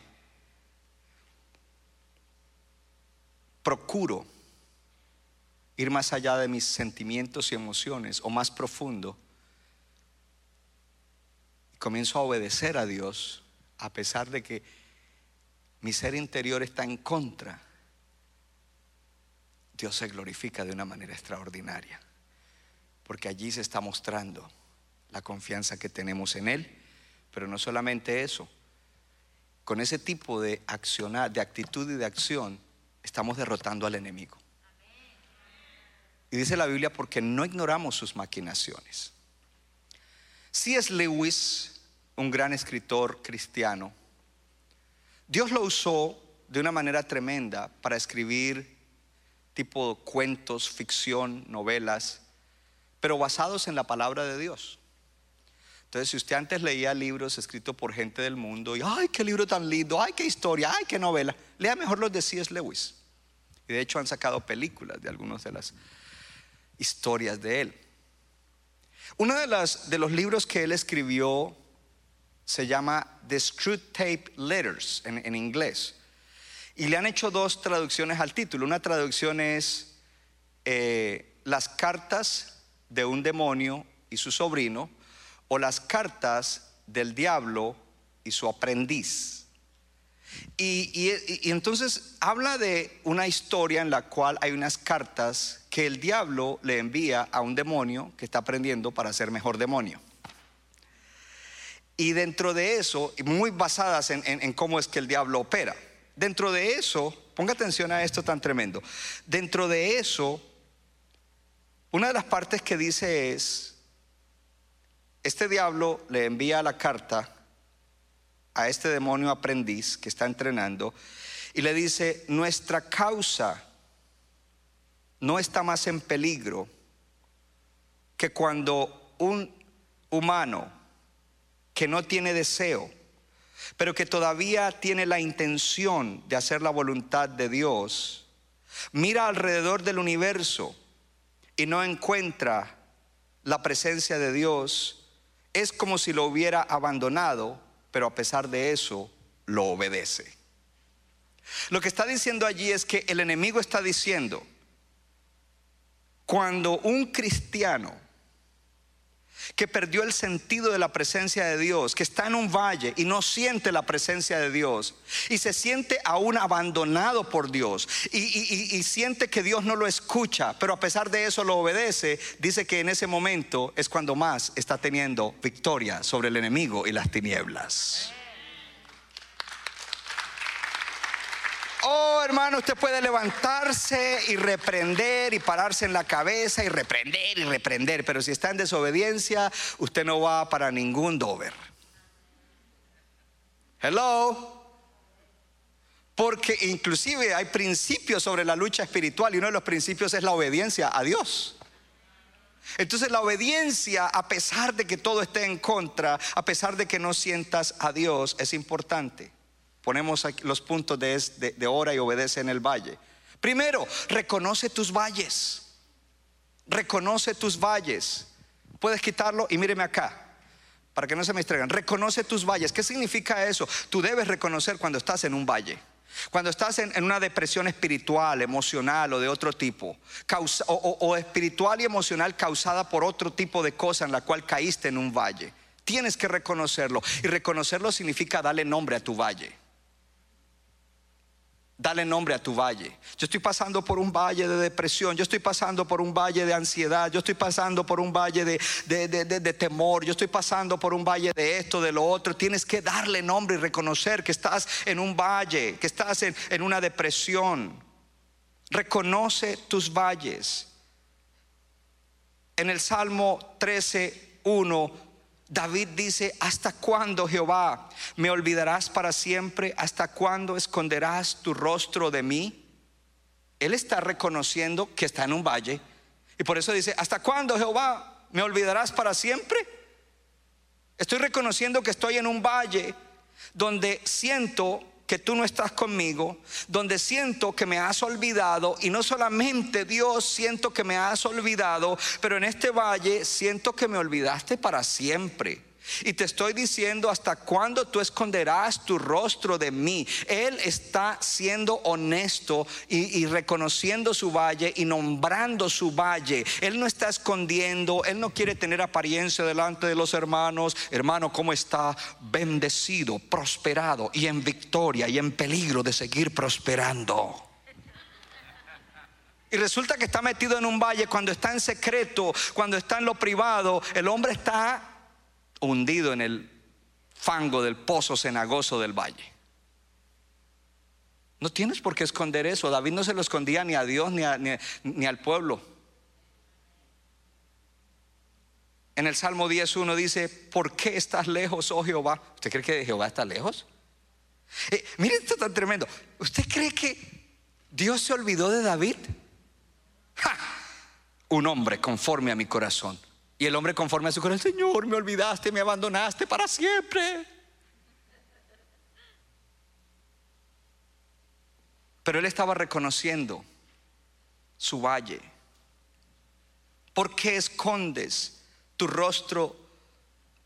procuro ir más allá de mis sentimientos y emociones o más profundo, comienzo a obedecer a Dios a pesar de que mi ser interior está en contra Dios se glorifica de una manera extraordinaria, porque allí se está mostrando la confianza que tenemos en Él, pero no solamente eso, con ese tipo de de actitud y de acción, estamos derrotando al enemigo. Y dice la Biblia porque no ignoramos sus maquinaciones. Si es Lewis, un gran escritor cristiano, Dios lo usó de una manera tremenda para escribir tipo cuentos, ficción, novelas, pero basados en la palabra de Dios. Entonces, si usted antes leía libros escritos por gente del mundo y, ay, qué libro tan lindo, ay, qué historia, ay, qué novela, lea mejor los de C.S. Lewis. Y de hecho han sacado películas de algunas de las historias de él. Uno de, las, de los libros que él escribió se llama The Screw Tape Letters en, en inglés. Y le han hecho dos traducciones al título. Una traducción es eh, Las cartas de un demonio y su sobrino o las cartas del diablo y su aprendiz. Y, entonces habla de una historia en la cual hay unas cartas que el diablo le envía a un demonio que está aprendiendo para ser mejor demonio. Y dentro de eso, muy basadas en cómo es que el diablo opera, dentro de eso, ponga atención a esto tan tremendo, dentro de eso, una de las partes que dice es, este diablo le envía la carta a este demonio aprendiz que está entrenando y le dice, nuestra causa no está más en peligro que cuando un humano que no tiene deseo, pero que todavía tiene la intención de hacer la voluntad de Dios, mira alrededor del universo y no encuentra la presencia de Dios, es como si lo hubiera abandonado, pero a pesar de eso lo obedece. Lo que está diciendo allí es que el enemigo está diciendo, cuando un cristiano que perdió el sentido de la presencia de Dios, que está en un valle y no siente la presencia de Dios y se siente aún abandonado por Dios y, siente que Dios no lo escucha, pero a pesar de eso lo obedece, dice que en ese momento es cuando más está teniendo victoria sobre el enemigo y las tinieblas. Oh, hermano, usted puede levantarse y reprender y pararse en la cabeza y reprender y reprender, pero si está en desobediencia, usted no va para ningún dover. Hello. Porque inclusive hay principios sobre la lucha espiritual y uno de los principios es la obediencia a Dios. Entonces la obediencia, a pesar de que todo esté en contra, a pesar de que no sientas a Dios, es importante. Ponemos los puntos de, de, de ora y obedece en el valle. Primero, reconoce tus valles. Reconoce tus valles. Puedes quitarlo y míreme acá. Para que no se me distraigan. Reconoce tus valles. ¿Qué significa eso? Tú debes reconocer cuando estás en un valle. Cuando estás en, en una depresión espiritual, emocional o de otro tipo, o espiritual y emocional causada por otro tipo de cosa en la cual caíste en un valle, tienes que reconocerlo. Y reconocerlo significa darle nombre a tu valle. Dale nombre a tu valle. Yo estoy pasando por un valle de depresión, yo estoy pasando por un valle de ansiedad, yo estoy pasando por un valle de, de- de- de- temor, yo estoy pasando por un valle de esto, de lo otro. Tienes que darle nombre y reconocer que estás en un valle, que estás en, en una depresión. Reconoce tus valles. En el Salmo 13, 1, David dice, ¿hasta cuándo Jehová me olvidarás para siempre? ¿Hasta cuándo esconderás tu rostro de mí? Él está reconociendo que está en un valle. Y por eso dice, ¿hasta cuándo Jehová me olvidarás para siempre? Estoy reconociendo que estoy en un valle donde siento que tú no estás conmigo, donde siento que me has olvidado y no solamente Dios siento que me has olvidado, pero en este valle siento que me olvidaste para siempre. Y te estoy diciendo hasta cuándo tú esconderás tu rostro de mí. Él está siendo honesto y, reconociendo su valle y nombrando su valle. Él no está escondiendo, él no quiere tener apariencia delante de los hermanos. Hermano, ¿cómo está? Bendecido, prosperado y en victoria y en peligro de seguir prosperando. Y resulta que está metido en un valle cuando está en secreto, cuando está en lo privado, el hombre está hundido en el fango del pozo cenagoso del valle. No tienes por qué esconder eso. David no se lo escondía ni a Dios ni, ni al pueblo. En el Salmo 10.1 dice, ¿por qué estás lejos, oh Jehová? ¿Usted cree que Jehová está lejos? Eh, mire esto tan tremendo. ¿Usted cree que Dios se olvidó de David? Un hombre conforme a mi corazón. Y el hombre conforme a su corazón, Señor, me olvidaste, me abandonaste para siempre. Pero él estaba reconociendo su valle. ¿Por qué escondes tu rostro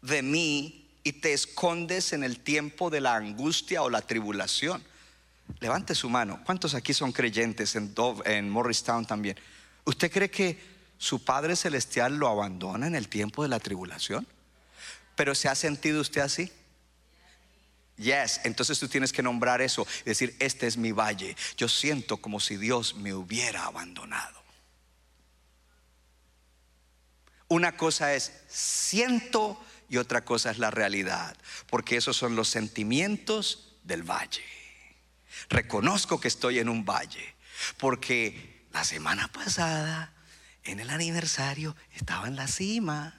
de mí y te escondes en el tiempo de la angustia o la tribulación? Levante su mano. ¿Cuántos aquí son creyentes en, en Morristown también? ¿Usted cree que su Padre Celestial lo abandona en el tiempo de la tribulación? ¿Pero se ha sentido usted así? Yes, entonces tú tienes que nombrar eso decir, este es mi valle. Yo siento como si Dios me hubiera abandonado. Una cosa es siento y otra cosa es la realidad, porque esos son los sentimientos del valle. Reconozco que estoy en un valle, porque la semana pasada, en el aniversario, estaba en la cima.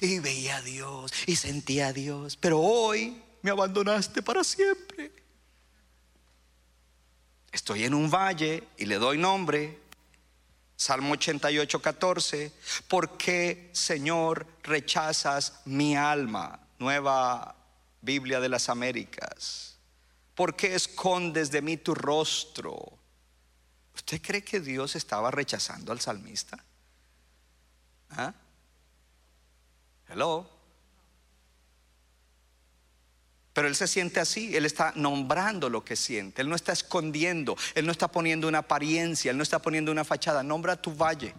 Y veía a Dios y sentía a Dios, pero hoy me abandonaste para siempre. Estoy en un valle y le doy nombre. Salmo 88, 14. ¿Por qué, Señor, rechazas mi alma? Nueva Biblia de las Américas. ¿Por qué escondes de mí tu rostro? ¿Usted cree que Dios estaba rechazando al salmista? ¿Ah? Hello. Pero él se siente así, él está nombrando lo que siente, él no está escondiendo, él no está poniendo una apariencia, él no está poniendo una fachada, nombra tu valle.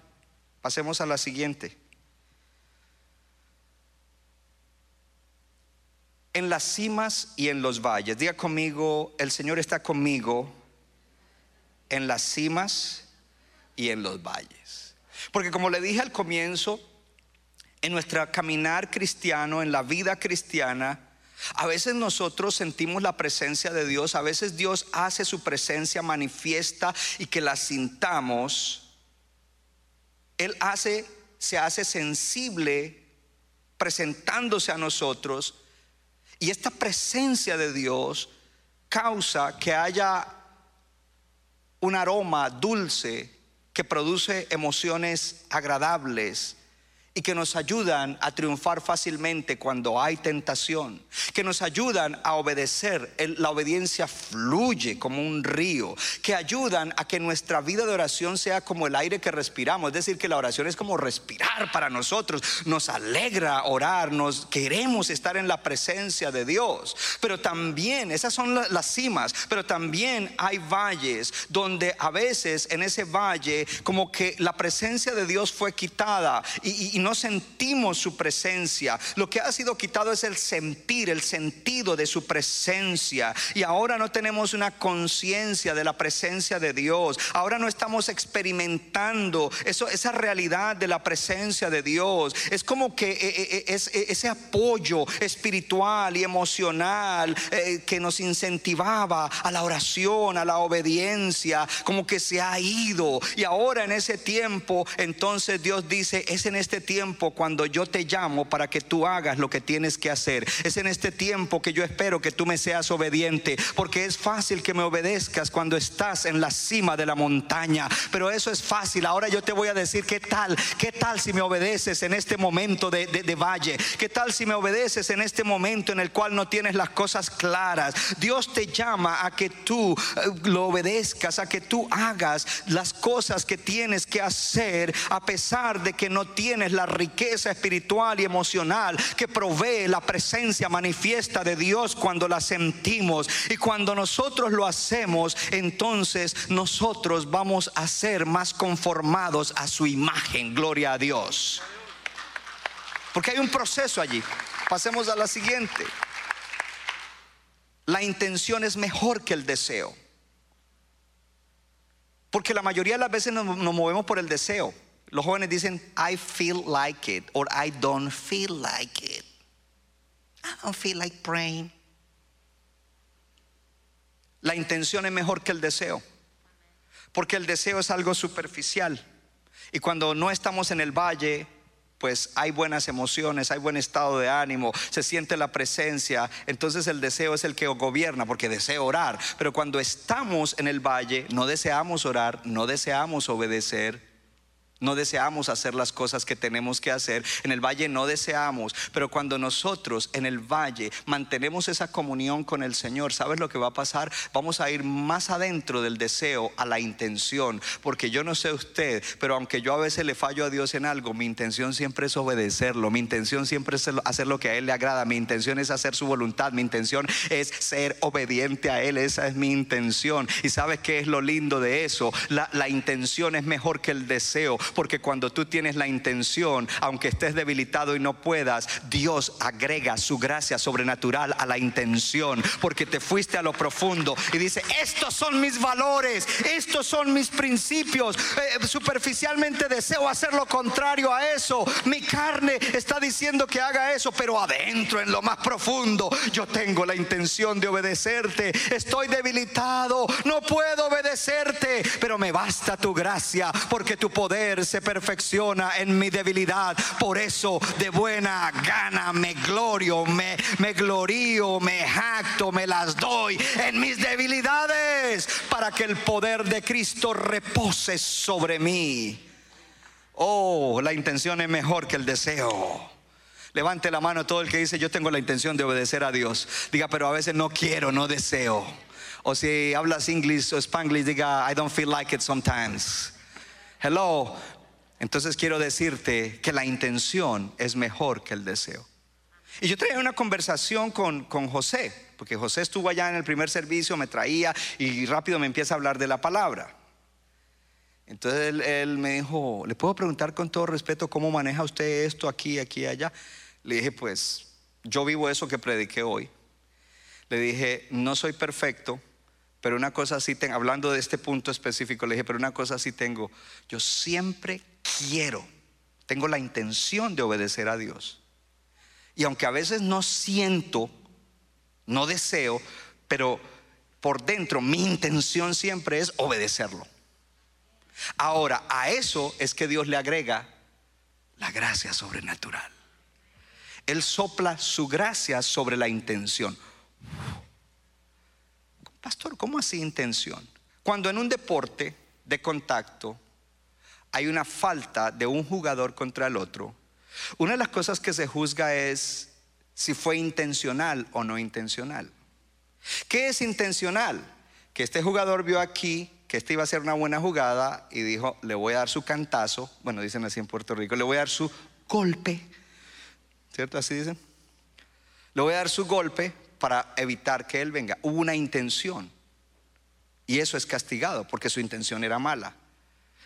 Pasemos a la siguiente. En las cimas y en los valles, diga conmigo, el Señor está conmigo en las cimas y en los valles. Porque como le dije al comienzo, en nuestra caminar cristiano, en la vida cristiana, a veces nosotros sentimos la presencia de Dios, a veces Dios hace su presencia manifiesta y que la sintamos. Él hace, se hace sensible presentándose a nosotros y esta presencia de Dios causa que haya un aroma dulce que produce emociones agradables y que nos ayudan a triunfar fácilmente cuando hay tentación, que nos ayudan a obedecer. La obediencia fluye como un río, que ayudan a que nuestra vida de oración sea como el aire que respiramos, es decir, que la oración es como respirar para nosotros, nos alegra orar, nos queremos estar en la presencia de Dios, pero también, esas son las cimas, pero también hay valles donde a veces en ese valle como que la presencia de Dios fue quitada y, y no sentimos su presencia. Lo que ha sido quitado es el sentir, el sentido de su presencia. Y ahora no tenemos una conciencia de la presencia de Dios. Ahora no estamos experimentando eso, esa realidad de la presencia de Dios. Es como que eh, eh, eh, es, ese apoyo espiritual y emocional que nos incentivaba a la oración, a la obediencia, como que se ha ido. Y ahora en ese tiempo, entonces Dios dice, es en este tiempo tiempo cuando yo te llamo para que tú hagas lo que tienes que hacer. Es en este tiempo que yo espero que tú me seas obediente, porque es fácil que me obedezcas cuando estás en la cima de la montaña. Pero eso es fácil. Ahora yo te voy a decir qué tal, qué tal si me obedeces en este momento de, de valle. ¿Qué tal si me obedeces en este momento en el cual no tienes las cosas claras? Dios te llama a que tú eh, lo obedezcas, a que tú hagas las cosas que tienes que hacer a pesar de que no tienes la riqueza espiritual y emocional que provee la presencia manifiesta de Dios cuando la sentimos. Y cuando nosotros lo hacemos, entonces nosotros vamos a ser más conformados a su imagen. Gloria a Dios. Porque hay un proceso allí. Pasemos a la siguiente. La intención es mejor que el deseo. Porque la mayoría de las veces nos, nos movemos por el deseo. Los jóvenes dicen, I feel like it, or I don't feel like it. I don't feel like praying. La intención es mejor que el deseo, porque el deseo es algo superficial. Y cuando no estamos en el valle, pues hay buenas emociones, hay buen estado de ánimo, se siente la presencia, entonces el deseo es el que gobierna, porque deseo orar. Pero cuando estamos en el valle, no deseamos orar, no deseamos obedecer, no deseamos hacer las cosas que tenemos que hacer. En el valle no deseamos. Pero cuando nosotros en el valle mantenemos esa comunión con el Señor, ¿sabes lo que va a pasar? Vamos a ir más adentro del deseo a la intención. Porque yo no sé usted, pero aunque yo a veces le fallo a Dios en algo, mi intención siempre es obedecerlo. Mi intención siempre es hacer lo que a Él le agrada. Mi intención es hacer su voluntad. Mi intención es ser obediente a Él. Esa es mi intención. ¿Y sabes qué es lo lindo de eso? La, la intención es mejor que el deseo porque cuando tú tienes la intención, aunque estés debilitado y no puedas, Dios agrega su gracia sobrenatural a la intención, porque te fuiste a lo profundo y dice, estos son mis valores, estos son mis principios. Eh, superficialmente deseo hacer lo contrario a eso. Mi carne está diciendo que haga eso, pero adentro, en lo más profundo, yo tengo la intención de obedecerte. Estoy debilitado, no puedo obedecerte, pero me basta tu gracia, porque tu poder se perfecciona en mi debilidad. Por eso de buena gana me glorio, me, me glorío, me jacto, me las doy en mis debilidades para que el poder de Cristo repose sobre mí. Oh, la intención es mejor que el deseo. Levante la mano todo el que dice yo tengo la intención de obedecer a Dios. Diga, pero a veces no quiero, no deseo. O si hablas inglés o spanglish, diga I don't feel like it sometimes. Hello, entonces quiero decirte que la intención es mejor que el deseo. Y yo traía una conversación con, José, porque José estuvo allá en el primer servicio, me traía y rápido me empieza a hablar de la palabra. Entonces él, él, me dijo, ¿le puedo preguntar con todo respeto cómo maneja usted esto aquí, aquí, allá? Le dije, pues yo vivo eso que prediqué hoy. Le dije, no soy perfecto, pero una cosa sí tengo, hablando de este punto específico, le dije, pero una cosa sí tengo, yo siempre quiero, tengo la intención de obedecer a Dios. Y aunque a veces no siento, no deseo, pero por dentro mi intención siempre es obedecerlo. Ahora, a eso es que Dios le agrega la gracia sobrenatural. Él sopla su gracia sobre la intención. Pastor, ¿cómo así intención? Cuando en un deporte de contacto hay una falta de un jugador contra el otro, una de las cosas que se juzga es si fue intencional o no intencional. ¿Qué es intencional? Que este jugador vio aquí que este iba a ser una buena jugada y dijo, le voy a dar su cantazo, bueno, dicen así en Puerto Rico, le voy a dar su golpe, ¿cierto? Así dicen. Le voy a dar su golpe para evitar que él venga. Hubo una intención y eso es castigado porque su intención era mala.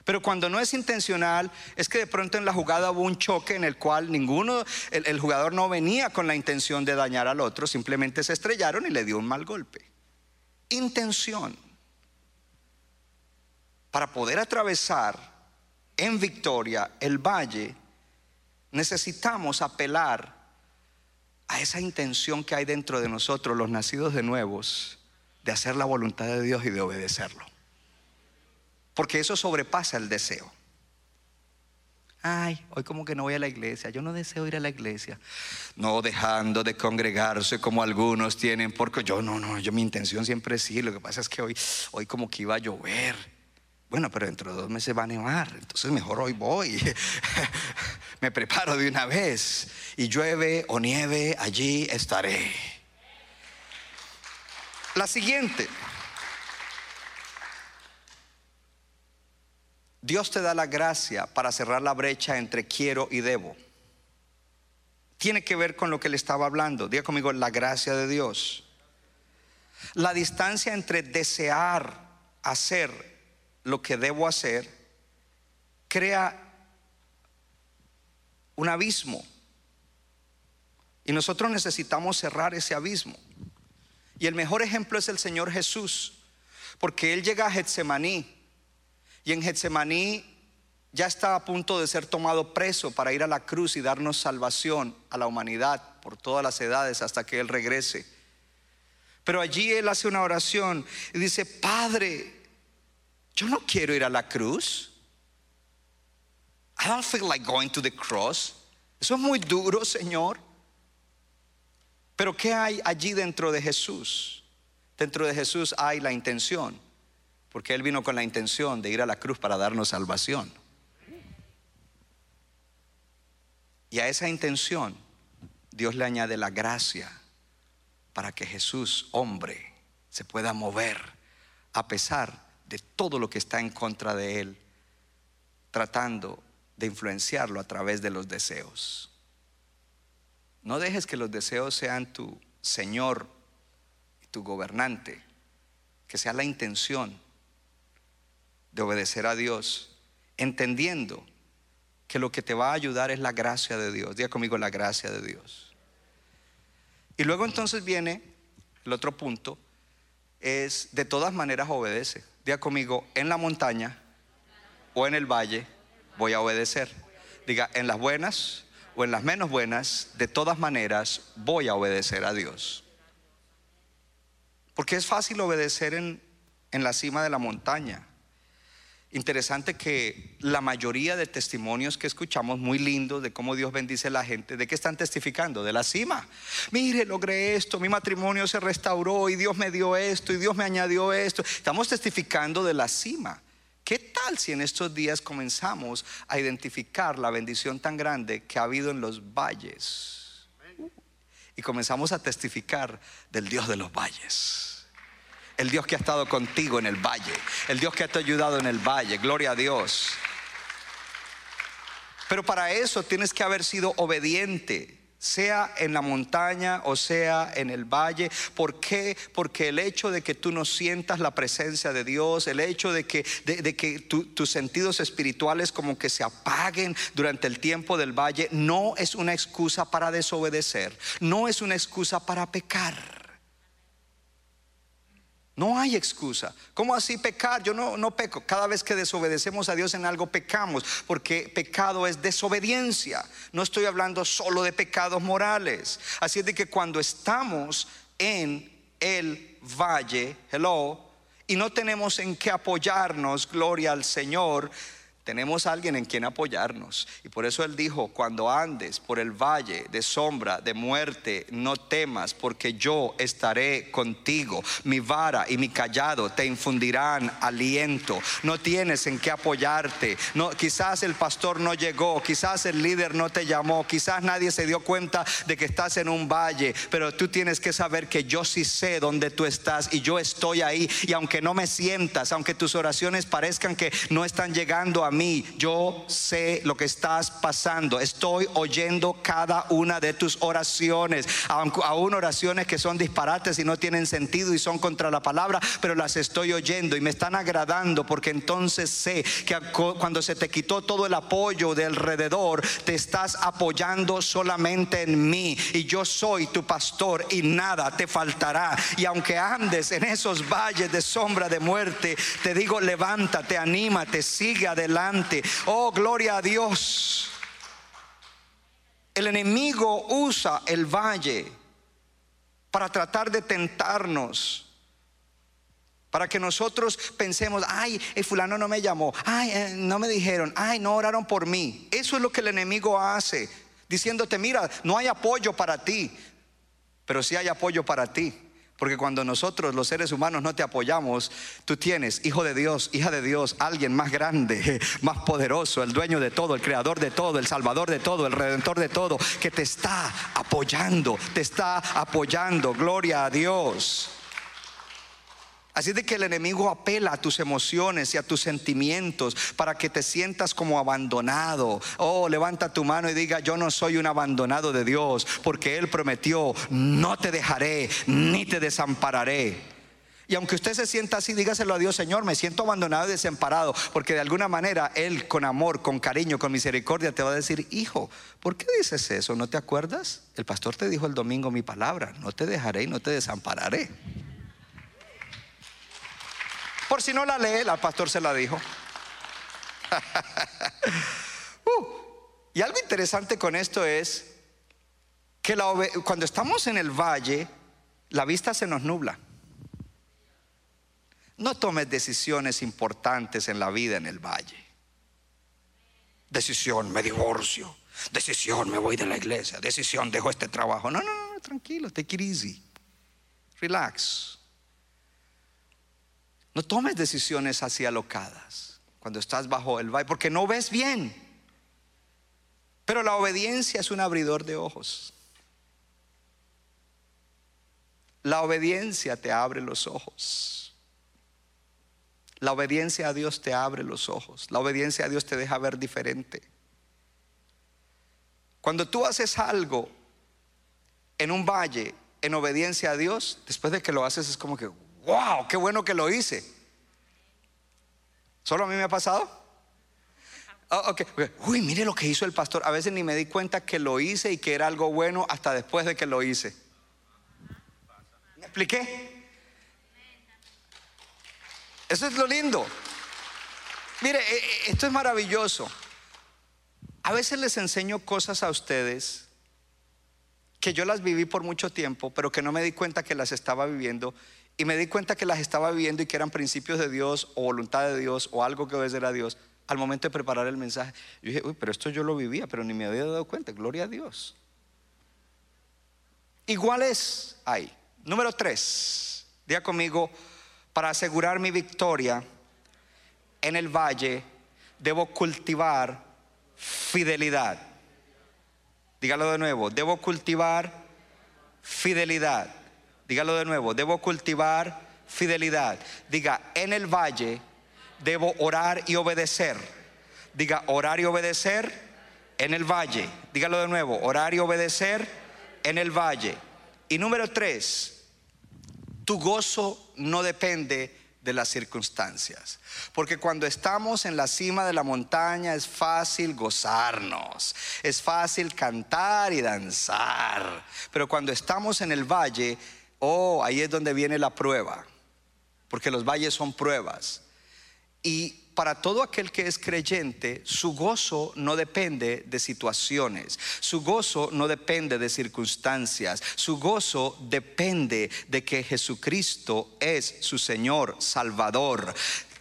Pero cuando no es intencional, es que de pronto en la jugada hubo un choque en el cual ninguno, el, jugador no venía con la intención de dañar al otro, simplemente se estrellaron y le dio un mal golpe. Intención. Para poder atravesar en victoria el valle, necesitamos apelar a esa intención que hay dentro de nosotros, los nacidos de nuevos, de hacer la voluntad de Dios y de obedecerlo. Porque eso sobrepasa el deseo. Ay, hoy como que no voy a la iglesia. Yo no deseo ir a la iglesia. No dejando de congregarse como algunos tienen, porque yo no, no, yo mi intención siempre sí. Lo que pasa es que hoy, hoy como que iba a llover. Bueno, pero dentro de dos meses va a nevar, entonces mejor hoy voy. Me preparo de una vez. Y llueve o nieve, allí estaré. La siguiente. Dios te da la gracia para cerrar la brecha entre quiero y debo. Tiene que ver con lo que le estaba hablando. Diga conmigo, la gracia de Dios. La distancia entre desear hacer lo que debo hacer crea un abismo. Y nosotros necesitamos cerrar ese abismo. Y el mejor ejemplo es el Señor Jesús, porque Él llega a Getsemaní y en Getsemaní ya está a punto de ser tomado preso para ir a la cruz y darnos salvación a la humanidad por todas las edades hasta que Él regrese. Pero allí Él hace una oración y dice, Padre, yo no quiero ir a la cruz. I don't feel like going to the cross. Eso es muy duro, Señor. Pero ¿qué hay allí dentro de Jesús? Dentro de Jesús hay la intención, porque Él vino con la intención de ir a la cruz para darnos salvación. Y a esa intención Dios le añade la gracia para que Jesús, hombre, se pueda mover a pesar de todo lo que está en contra de Él, tratando de influenciarlo a través de los deseos. No dejes que los deseos sean tu Señor tu gobernante, que sea la intención de obedecer a Dios, entendiendo que lo que te va a ayudar es la gracia de Dios. Diga conmigo la gracia de Dios. Y luego entonces viene el otro punto, es de todas maneras obedece. Diga conmigo, en la montaña o en el valle voy a obedecer. Diga, en las buenas o en las menos buenas, de todas maneras voy a obedecer a Dios. Porque es fácil obedecer en, en la cima de la montaña. Interesante que la mayoría de testimonios que escuchamos, muy lindos, de cómo Dios bendice a la gente, ¿de qué están testificando? De la cima. Mire, logré esto, mi matrimonio se restauró y Dios me dio esto y Dios me añadió esto. Estamos testificando de la cima. ¿Qué tal si en estos días comenzamos a identificar la bendición tan grande que ha habido en los valles? Y comenzamos a testificar del Dios de los valles el Dios que ha estado contigo en el valle, el Dios que te ha ayudado en el valle, gloria a Dios. Pero para eso tienes que haber sido obediente, sea en la montaña o sea en el valle. ¿Por qué? Porque el hecho de que tú no sientas la presencia de Dios, el hecho de que, de, que tus sentidos espirituales como que se apaguen durante el tiempo del valle, no es una excusa para desobedecer, no es una excusa para pecar. No hay excusa. ¿Cómo así pecar? Yo no, no peco. Cada vez que desobedecemos a Dios en algo pecamos, porque pecado es desobediencia. No estoy hablando solo de pecados morales. Así es de que cuando estamos en el valle, hello, y no tenemos en qué apoyarnos, gloria al Señor, tenemos alguien en quien apoyarnos. Y por eso Él dijo, cuando andes por el valle de sombra, de muerte, no temas, porque yo estaré contigo. Mi vara y mi callado te infundirán aliento. No tienes en qué apoyarte. No, quizás el pastor no llegó, quizás el líder no te llamó, quizás nadie se dio cuenta de que estás en un valle, pero tú tienes que saber que yo sí sé dónde tú estás y yo estoy ahí. Y aunque no me sientas, aunque tus oraciones parezcan que no están llegando a mí, yo sé lo que estás pasando, estoy oyendo cada una de tus oraciones, aún oraciones que son disparates y no tienen sentido y son contra la palabra, pero las estoy oyendo y me están agradando porque entonces sé que cuando se te quitó todo el apoyo de alrededor, te estás apoyando solamente en mí. Y yo soy tu pastor y nada te faltará. Y aunque andes en esos valles de sombra de muerte, te digo, levántate, anímate, sigue adelante Oh, gloria a Dios. El enemigo usa el valle para tratar de tentarnos. Para que nosotros pensemos, ay, el fulano no me llamó, ay, eh, no me dijeron, ay, no oraron por mí. Eso es lo que el enemigo hace, diciéndote, mira, no hay apoyo para ti, pero sí hay apoyo para ti. Porque cuando nosotros los seres humanos no te apoyamos, tú tienes, hijo de Dios, hija de Dios, alguien más grande, más poderoso, el dueño de todo, el creador de todo, el salvador de todo, el redentor de todo, que te está apoyando, te está apoyando. Gloria a Dios. Así de que el enemigo apela a tus emociones y a tus sentimientos para que te sientas como abandonado. Oh, levanta tu mano y diga, yo no soy un abandonado de Dios, porque Él prometió, no te dejaré ni te desampararé. Y aunque usted se sienta así, dígaselo a Dios, Señor, me siento abandonado y desamparado, porque de alguna manera Él con amor, con cariño, con misericordia te va a decir, hijo, ¿por qué dices eso? ¿No te acuerdas? El pastor te dijo el domingo mi palabra, no te dejaré y no te desampararé. Por si no la lee, el pastor se la dijo. Uh, y algo interesante con esto es que cuando estamos en el valle, la vista se nos nubla. No tomes decisiones importantes en la vida en el valle. Decisión, me divorcio. Decisión, me voy de la iglesia. Decisión, dejo este trabajo. No, no, no, tranquilo, take it easy. Relax. No tomes decisiones así alocadas cuando estás bajo el valle, porque no ves bien. Pero la obediencia es un abridor de ojos. La obediencia te abre los ojos. La obediencia a Dios te abre los ojos. La obediencia a Dios te deja ver diferente. Cuando tú haces algo en un valle en obediencia a Dios, después de que lo haces es como que, wow, qué bueno que lo hice. ¿Solo a mí me ha pasado? Oh, Uy, mire lo que hizo el pastor. A veces ni me di cuenta que lo hice y que era algo bueno hasta después de que lo hice. ¿Me expliqué? Eso es lo lindo. Mire, eh, eh, esto es maravilloso. A veces les enseño cosas a ustedes que yo las viví por mucho tiempo, pero que no me di cuenta que las estaba viviendo. Y me di cuenta que las estaba viviendo y que eran principios de Dios o voluntad de Dios o algo que obedecer a Dios al momento de preparar el mensaje. Yo dije, uy, pero esto yo lo vivía, pero ni me había dado cuenta. Gloria a Dios. Iguales hay. Número tres, diga conmigo, para asegurar mi victoria en el valle, debo cultivar fidelidad. Dígalo de nuevo, debo cultivar fidelidad. Dígalo de nuevo, debo cultivar fidelidad. Diga, en el valle debo orar y obedecer. Diga, orar y obedecer en el valle. Dígalo de nuevo, orar y obedecer en el valle. Y número tres, tu gozo no depende de las circunstancias. Porque cuando estamos en la cima de la montaña es fácil gozarnos, es fácil cantar y danzar. Pero cuando estamos en el valle, oh, ahí es donde viene la prueba. Porque los valles son pruebas. Y para todo aquel que es creyente, su gozo no depende de situaciones, su gozo no depende de circunstancias, su gozo depende de que Jesucristo es su Señor Salvador.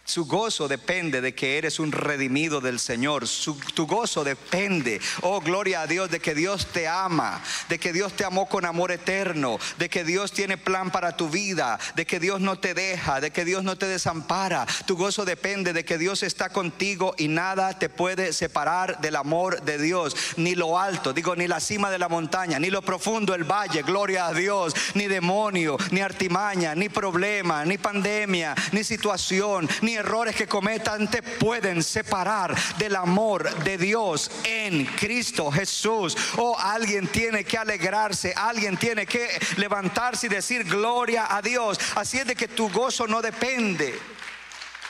Su gozo depende de que eres un redimido del Señor. tu gozo depende, oh gloria a Dios, de que Dios te ama, de que Dios te amó con amor eterno, de que Dios tiene plan para tu vida, de que Dios no te deja, de que Dios no te desampara. Tu gozo depende de que Dios está contigo y nada te puede separar del amor de Dios, ni lo alto, digo, ni la cima de la montaña, ni lo profundo el valle, gloria a Dios, ni demonio, ni artimaña, ni problema, ni pandemia, ni situación, ni errores que cometan te pueden separar del amor de Dios en Cristo Jesús. O oh, alguien tiene que alegrarse, alguien tiene que levantarse y decir gloria a Dios. Así es de que tu gozo no depende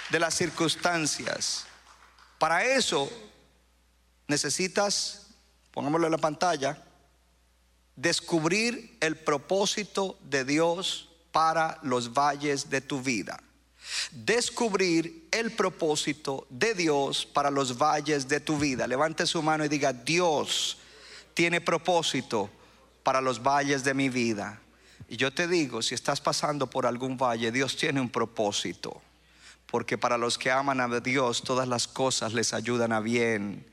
de las circunstancias. Para eso necesitas, pongámoslo en la pantalla, descubrir el propósito de Dios para los valles de tu vida descubrir el propósito de Dios para los valles de tu vida. Levante su mano y diga, Dios tiene propósito para los valles de mi vida. Y yo te digo, si estás pasando por algún valle, Dios tiene un propósito. Porque para los que aman a Dios, todas las cosas les ayudan a bien.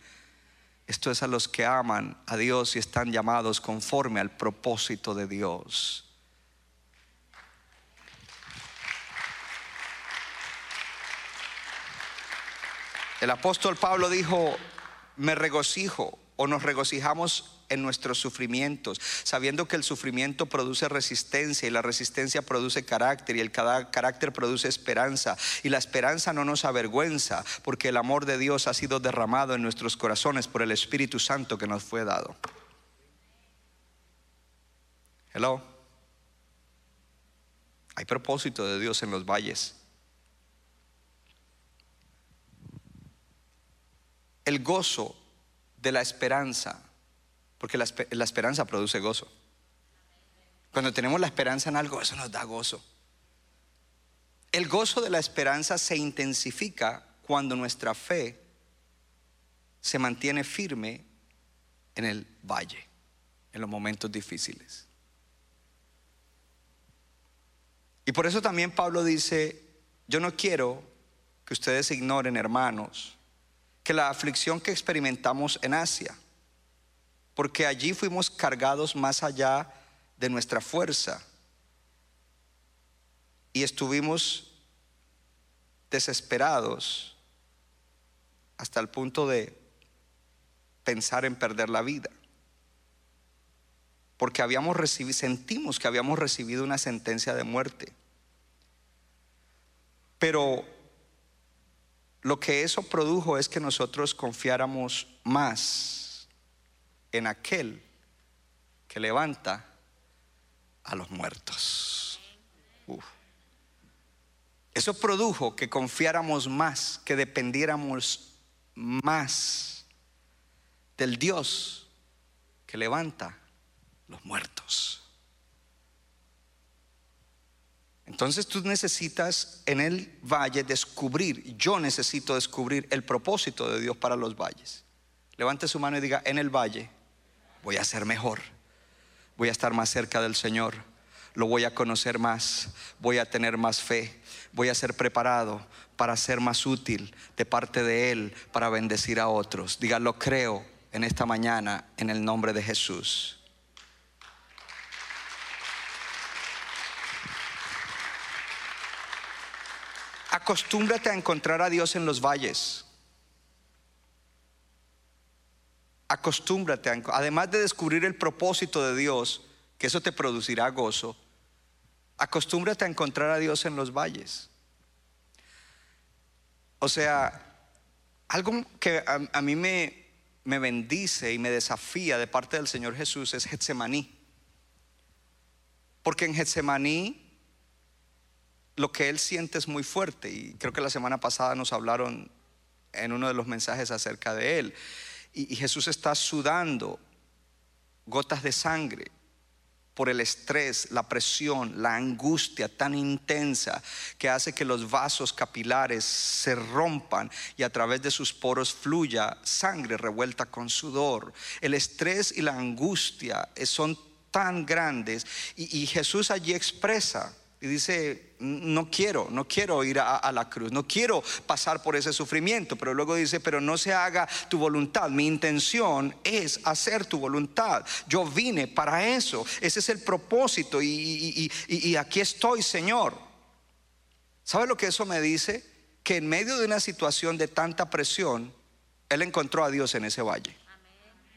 Esto es a los que aman a Dios y están llamados conforme al propósito de Dios. El apóstol Pablo dijo, me regocijo o nos regocijamos en nuestros sufrimientos, sabiendo que el sufrimiento produce resistencia y la resistencia produce carácter y el carácter produce esperanza y la esperanza no nos avergüenza porque el amor de Dios ha sido derramado en nuestros corazones por el Espíritu Santo que nos fue dado. Hello. Hay propósito de Dios en los valles. El gozo de la esperanza, porque la, esperanza produce gozo. Cuando tenemos la esperanza en algo, eso nos da gozo. El gozo de la esperanza se intensifica cuando nuestra fe se mantiene firme en el valle, en los momentos difíciles. Y por eso también Pablo dice, yo no quiero que ustedes ignoren, hermanos, que la aflicción que experimentamos en Asia, porque allí fuimos cargados más allá de nuestra fuerza y estuvimos desesperados hasta el punto de pensar en perder la vida. Porque habíamos recibido, sentimos que habíamos recibido una sentencia de muerte. Pero lo que eso produjo es que nosotros confiáramos más en aquel que levanta a los muertos. Eso produjo que confiáramos más, que dependiéramos más del Dios que levanta los muertos. Entonces tú necesitas en el valle descubrir, yo necesito descubrir el propósito de Dios para los valles. Levante su mano y diga, en el valle voy a ser mejor, voy a estar más cerca del Señor, lo voy a conocer más, voy a tener más fe, voy a ser preparado para ser más útil de parte de Él, para bendecir a otros. Diga, lo creo en esta mañana en el nombre de Jesús. Acostúmbrate a encontrar a Dios en los valles. Acostúmbrate, además de descubrir el propósito de Dios, que eso te producirá gozo, acostúmbrate a encontrar a Dios en los valles. O sea, algo que a, mí me, me bendice y me desafía de parte del Señor Jesús es Getsemaní. Porque en Getsemaní lo que él siente es muy fuerte y creo que la semana pasada nos hablaron en uno de los mensajes acerca de él. Y, Jesús está sudando gotas de sangre por el estrés, la presión, la angustia tan intensa que hace que los vasos capilares se rompan y a través de sus poros fluya sangre revuelta con sudor. El estrés y la angustia son tan grandes y Jesús allí expresa y dice, no quiero, no quiero ir a, la cruz, no quiero pasar por ese sufrimiento, pero luego dice, pero no se haga tu voluntad, mi intención es hacer tu voluntad, yo vine para eso, ese es el propósito y, y aquí estoy, Señor. ¿Sabe lo que eso me dice? Que en medio de una situación de tanta presión, Él encontró a Dios en ese valle.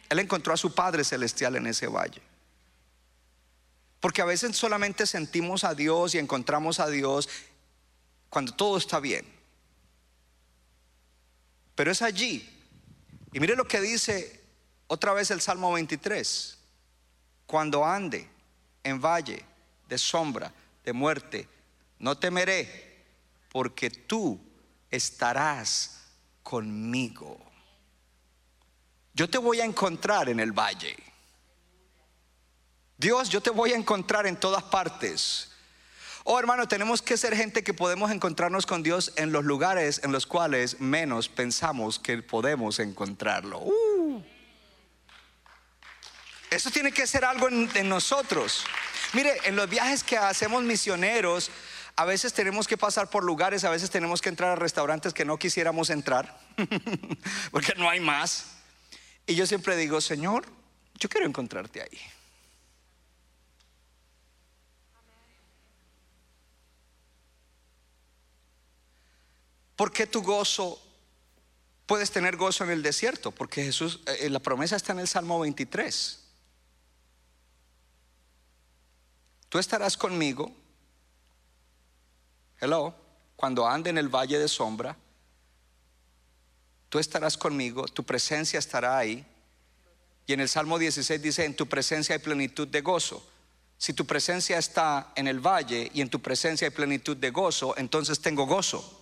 Él encontró a su Padre Celestial en ese valle. Porque a veces solamente sentimos a Dios y encontramos a Dios cuando todo está bien. Pero es allí. Y mire lo que dice otra vez el Salmo 23. Cuando ande en valle de sombra, de muerte, no temeré, porque tú estarás conmigo. Yo te voy a encontrar en el valle. Dios, yo te voy a encontrar en todas partes. Oh hermano, tenemos que ser gente que podemos encontrarnos con Dios en los lugares en los cuales menos pensamos que podemos encontrarlo. Uh. Eso tiene que ser algo en, en nosotros. Mire, en los viajes que hacemos misioneros, a veces tenemos que pasar por lugares, a veces tenemos que entrar a restaurantes que no quisiéramos entrar, porque no hay más. Y yo siempre digo, Señor, yo quiero encontrarte ahí. ¿Por qué tu gozo puedes tener gozo en el desierto? Porque Jesús, eh, eh, la promesa está en el Salmo 23. Tú estarás conmigo, hello, cuando ande en el valle de sombra, tú estarás conmigo, tu presencia estará ahí. Y en el Salmo 16 dice, en tu presencia hay plenitud de gozo. Si tu presencia está en el valle y en tu presencia hay plenitud de gozo, entonces tengo gozo.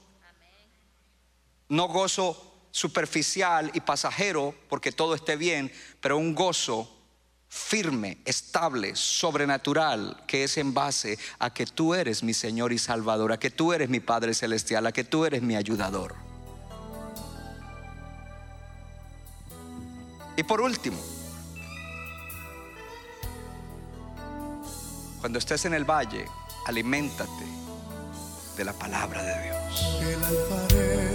No gozo superficial y pasajero porque todo esté bien, pero un gozo firme, estable, sobrenatural, que es en base a que tú eres mi Señor y Salvador, a que tú eres mi Padre Celestial, a que tú eres mi ayudador. Y por último, cuando estés en el valle, aliméntate de la palabra de Dios.